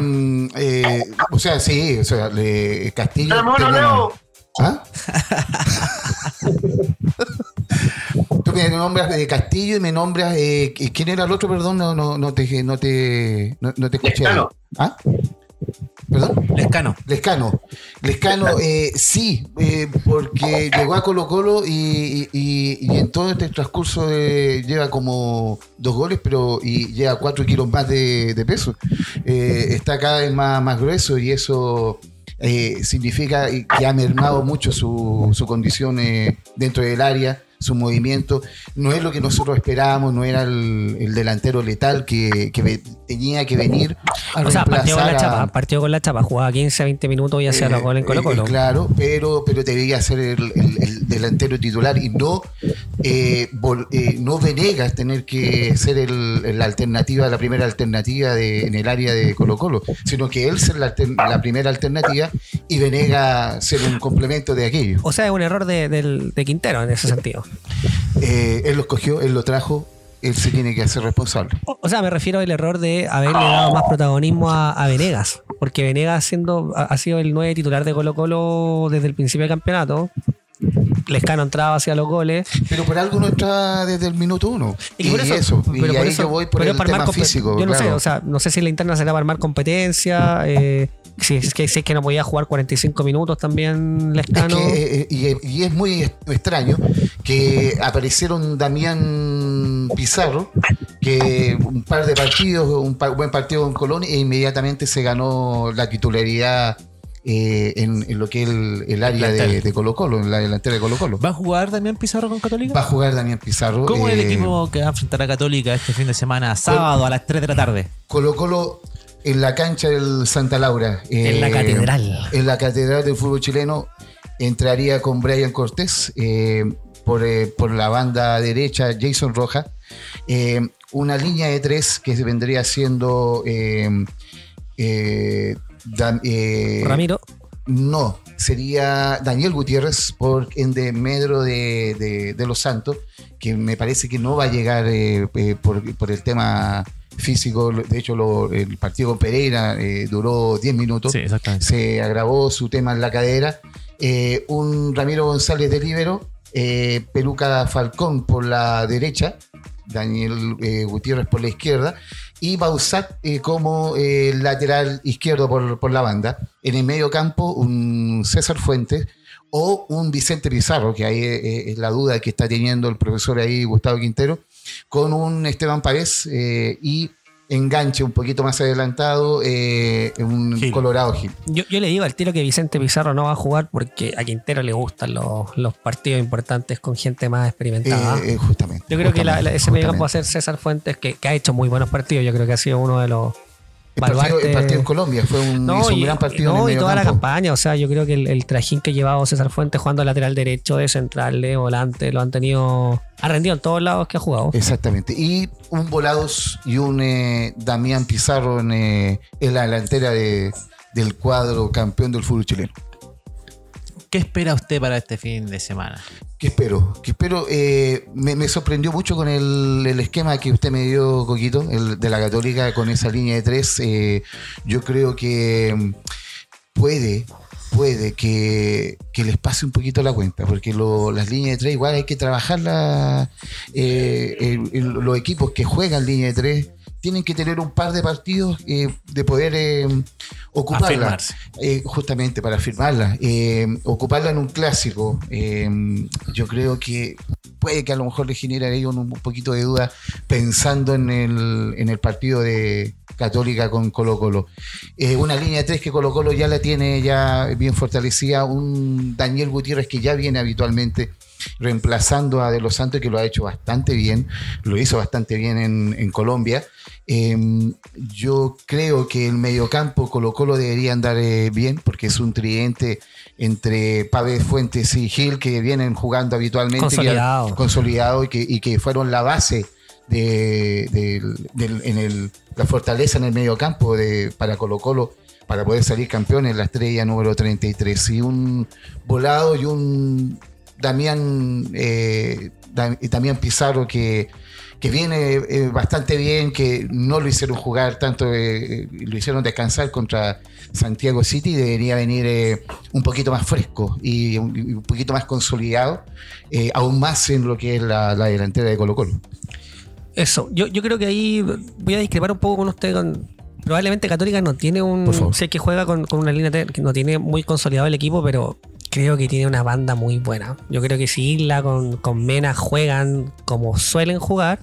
eh, o sea, sí, o sea, le- Castillo. ¿Ah? Tú me nombras de Castillo y me nombras. eh, ¿Quién era el otro? Perdón, no, no, no te, no te, no, no te escuché. ¿Ah? ¿Perdón? Lescano. Lescano. Lescano, eh, sí, eh, porque llegó a Colo Colo y, y- y en todo este transcurso de- lleva como dos goles, pero y lleva cuatro kilos más de, de peso. Eh, está cada vez más, más grueso y eso eh, significa que ha mermado mucho su, su condición dentro del área su movimiento, no es lo que nosotros esperábamos, no era el, el delantero letal que, tenía que venir a O sea, partió con la a- chapa, partió con la chapa, jugaba 15 a 20 minutos y hacía eh, los goles en Colo eh, Colo. claro, pero, pero debería ser el, el- el delantero titular y no, eh, vol- eh, no Venegas tener que ser el- la alternativa, la primera alternativa de- en el área de Colo Colo, sino que él ser la, la primera alternativa y Venegas ser un complemento de aquello. O sea, es un error de, del- de Quintero en ese sentido. Eh, él lo escogió, él lo trajo, él se tiene que hacer responsable. O sea, me refiero al error de haberle dado más protagonismo a, a Venegas. Porque Venegas siendo, ha, sido el 9 titular de Colo Colo desde el principio del campeonato. Lescano entraba hacia los goles. Pero por algo no está desde el minuto uno. Y, por eso, eso, y por ahí eso- yo voy por el tema físico. Yo no sé, o sea, no sé si la interna será para armar competencia. eh, si, es que, es que no podía jugar 45 minutos también Es Lescano. que, eh, y, y es muy extraño que aparecieron Damián Pizarro, que un par de partidos, un buen partido en Colón, e inmediatamente se ganó la titularidad eh, en, en lo que es el, el área de, Colo Colo, en la delantera de Colo Colo. ¿Va a jugar Damián Pizarro con Católica? Va a jugar Damián Pizarro. ¿Cómo es el eh, equipo que va a enfrentar a Católica este fin de semana, sábado a las 3 de la tarde? Colo Colo en la cancha del Santa Laura. En la eh, catedral. En la catedral del fútbol chileno entraría con Brian Cortés eh, por, eh, por la banda derecha Jason Roja. una línea de tres que se vendría siendo Dan- Ramiro. no, sería Daniel Gutiérrez por en de Medro de, de- de Los Santos, que me parece que no va a llegar por, por el tema físico. De hecho, lo- el partido con Pereira eh, duró 10 minutos. Sí. Se agravó su tema en la cadera. Eh, un Ramiro González de Libero, eh, Peluca Falcón por la derecha, Daniel eh, Gutiérrez por la izquierda y Bausat como lateral izquierdo por, por la banda. En el medio campo, un César Fuentes o un Vicente Pizarro, que ahí es la duda que está teniendo el profesor ahí, Gustavo Quintero, con un Esteban Párez eh, y enganche un poquito más adelantado, eh, un Gil. Colorado Gil. Yo, yo le digo al tiro que Vicente Pizarro no va a jugar porque a Quintero le gustan los, los partidos importantes con gente más experimentada. Eh, eh, justamente. yo creo que la- la- ese medio campo va a ser César Fuentes, que, que ha hecho muy buenos partidos. Yo creo que ha sido uno de los. El partido, el baluartes- partido en Colombia fue un, No, hizo un y, gran partido no, en el y medio toda la campaña. O sea, yo creo que el, el trajín que ha llevado César Fuentes jugando lateral derecho, de central, de volante, lo han tenido. Ha rendido en todos lados que ha jugado. Exactamente. Y un Volados y un eh, Damián Pizarro en, eh, en la delantera de- del cuadro campeón del fútbol chileno. ¿Qué espera usted para este fin de semana? ¿Qué espero? ¿Qué espero? Eh, me, sorprendió mucho con el, el esquema que usted me dio, Coquito, el de la Católica, con esa línea de tres. Eh, yo creo que mm, puede, puede que, que les pase un poquito la cuenta, porque lo- las líneas de tres igual hay que trabajarlas. eh, el- el- los equipos que juegan línea de tres tienen que tener un par de partidos eh, de poder eh, ocuparla. Eh, justamente para firmarla, ocuparla en un clásico, yo creo que puede que a lo mejor le genere a ellos un, un poquito de duda pensando en el, en el partido de Católica con Colo Colo. Una línea de tres que Colo Colo ya la tiene ya bien fortalecida, un Daniel Gutiérrez que ya viene habitualmente reemplazando a De Los Santos que lo ha hecho bastante bien, lo hizo bastante bien en, en Colombia. Eh, yo creo que el mediocampo Colo Colo debería andar eh, bien porque es un tridente entre Pávez Fuentes y Gil que vienen jugando habitualmente Consolidado. que- consolidado y que, y que fueron la base de, en el, la fortaleza en el mediocampo de, para Colo Colo para poder salir campeón en la estrella número 33 y un volado y un Damián eh, Damián Pizarro que, que viene eh, bastante bien, que no lo hicieron jugar tanto, eh, eh, lo hicieron descansar contra Santiago City y debería venir eh, un poquito más fresco y un, y un poquito más consolidado, aún más en lo que es la, la delantera de Colo Colo. Eso, yo, yo creo que ahí voy a discrepar un poco con usted. Con, probablemente Católica no tiene un. Sé que juega con, con una línea que no tiene muy consolidado el equipo, pero creo que tiene una banda muy buena. Yo creo que si Isla con, con Mena juegan como suelen jugar,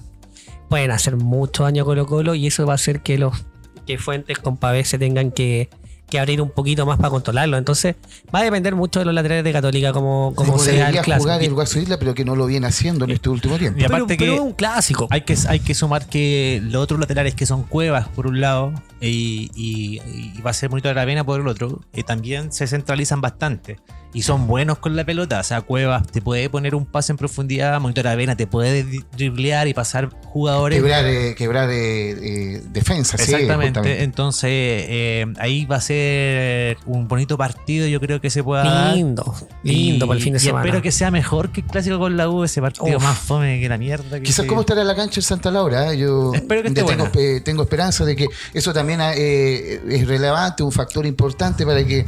pueden hacer mucho daño a Colo Colo y eso va a hacer que los que Fuentes con Pavés se tengan que, que abrir un poquito más para controlarlo. Entonces va a depender mucho de los laterales de Católica como, como Como sea el clásico. jugar el Guaso Isla, pero que no lo viene haciendo en este último tiempo. Y pero, aparte pero que- es un clásico. Hay que, hay que sumar que los otros laterales que son Cuevas por un lado y, y- y va a ser Monito de la Pena por el otro, eh, también se centralizan bastante y son buenos con la pelota. O sea, Cuevas te puede poner un pase en profundidad, Monito de la Pena te puede driblear y pasar jugadores. Quebrar, eh, quebrar eh, eh, defensa, sí, Exactamente, justamente. entonces eh, ahí va a ser un bonito partido, yo creo que se pueda dar. Lindo, lindo Y- para el fin de y semana. espero que sea mejor que el clásico con la U, ese partido Uf. más fome que la mierda. que Quizás se- cómo estará la cancha en Santa Laura. ¿eh? Yo Espero que esté tengo, tengo esperanza de que eso también eh, es relevante, un factor importante para que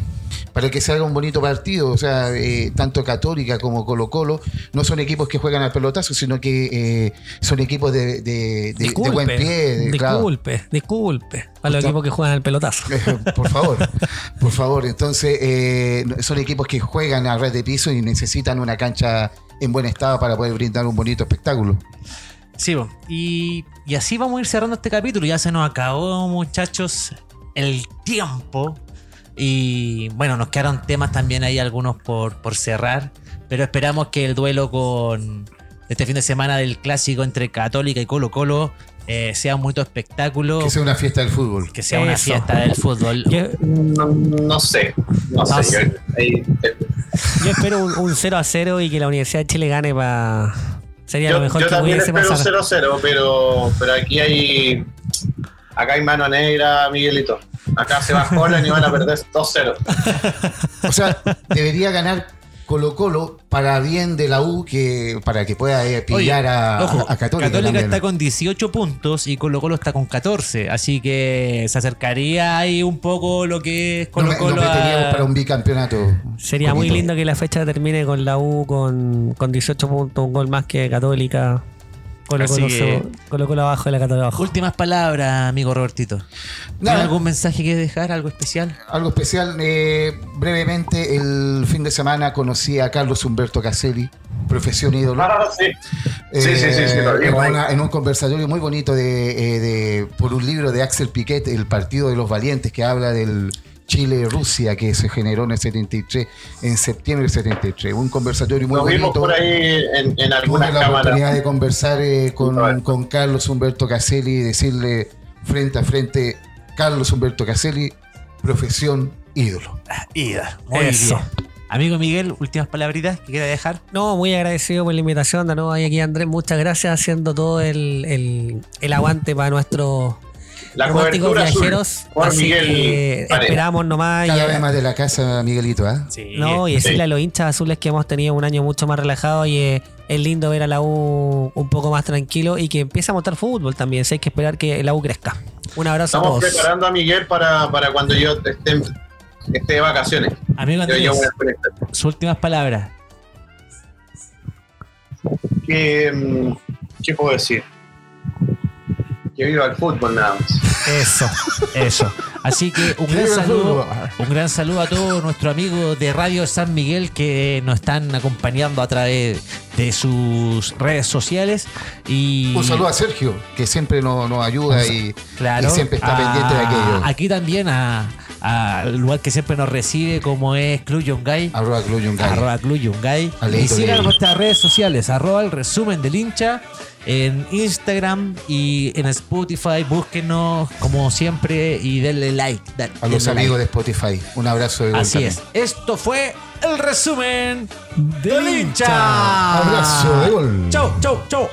para que se haga un bonito partido. O sea, eh, tanto Católica como Colo Colo no son equipos que juegan al pelotazo, sino que eh, son equipos de, de- de- buen pie. claro. disculpe, disculpe. A los equipos que juegan al pelotazo. por favor, por favor. Entonces, eh, son equipos que juegan a red de piso y necesitan una cancha en buen estado para poder brindar un bonito espectáculo. Sí, y, y así vamos a ir cerrando este capítulo. Ya se nos acabó, muchachos, el tiempo. Y bueno, nos quedaron temas también ahí, algunos por, por cerrar. Pero esperamos que el duelo con este fin de semana del clásico entre Católica y Colo Colo eh, sea un bonito espectáculo. Que sea una fiesta del fútbol. Que sea una Eso. fiesta del fútbol. Yo, No, no sé, no, No sé. sé. yo- espero un, un 0 a 0 y que la Universidad de Chile gane para. Sería yo lo mejor yo que también pudiese espero pasar. 0-0, pero, pero aquí hay. Acá hay mano negra, Miguelito. Acá se va Holland y van a perder 2-0. O sea, debería ganar Colo Colo para bien de la U que para que pueda eh, pillar a, Ojo, a Católica. también. está con 18 puntos y Colo Colo está con 14. Así que se acercaría ahí un poco lo que es No Colo me- Colo. nos meteríamos a- para un bicampeonato. Sería muy lindo que la fecha termine con la U con, con 18 puntos, un gol más que Católica. Colo Así Colo, que- se- Colo Colo abajo y la Católica abajo. Últimas palabras, amigo Robertito. ¿Tiene algún mensaje que dejar? ¿Algo especial? Algo especial, eh, brevemente, el fin de semana conocí a Carlos Humberto Caselli, profesión ídolo. Ah, sí. Sí, sí, sí, sí, lo en, una- un conversatorio muy bonito de, eh, de- por un libro de Axel Piquet, El Partido de los Valientes, que habla del Chile-Rusia que se generó en el 73, en septiembre del 73. Un conversatorio muy Lo vimos bonito. por ahí en, en Tuve la cámaras. oportunidad de conversar eh, con, Carlos Humberto Caselli y decirle frente a frente, Carlos Humberto Caselli, profesión ídolo. Ida. Muy Eso. bien. Amigo Miguel, últimas palabritas que quiera dejar. No, muy agradecido por la invitación de nuevo ahí aquí Andrés. Muchas gracias haciendo todo el, el- el aguante para nuestro La Románticos cobertura azul viajeros. por Así Miguel que esperamos nomás. Cada vez más de la casa, Miguelito, ¿ah? Sí. No, y decirle Sí. a los hinchas azules que hemos tenido un año mucho más relajado y eh, es lindo ver a la U un poco más tranquilo y que empiece a montar fútbol también. Si hay que esperar que la U crezca. Un abrazo a Estamos todos. preparando a Miguel para, para cuando yo esté, esté de vacaciones. Amigo Yo, yo Andrés, voy a esperar. sus últimas palabras. ¿Qué, mm, ¿Qué puedo decir? Que viva el fútbol nada más. Eso, eso. Así que un gran saludo, un gran saludo a todos nuestros amigos de Radio San Miguel que nos están acompañando a través de sus redes sociales y Un saludo a Sergio, que siempre nos, nos ayuda y, claro, y siempre está a- pendiente de aquello. Aquí también a- al lugar que siempre nos recibe como es Club Yungay. Arroba Club Yungay. Arroba Club Yungay. Y sigan nuestras redes sociales, arroba el resumen del hincha en Instagram y en Spotify. Búsquenos como siempre y denle like. da- A los amigos like. de Spotify. Un abrazo de gol Así también. es. Esto fue el resumen del hincha. Abrazo de gol. Chau, chau, chau.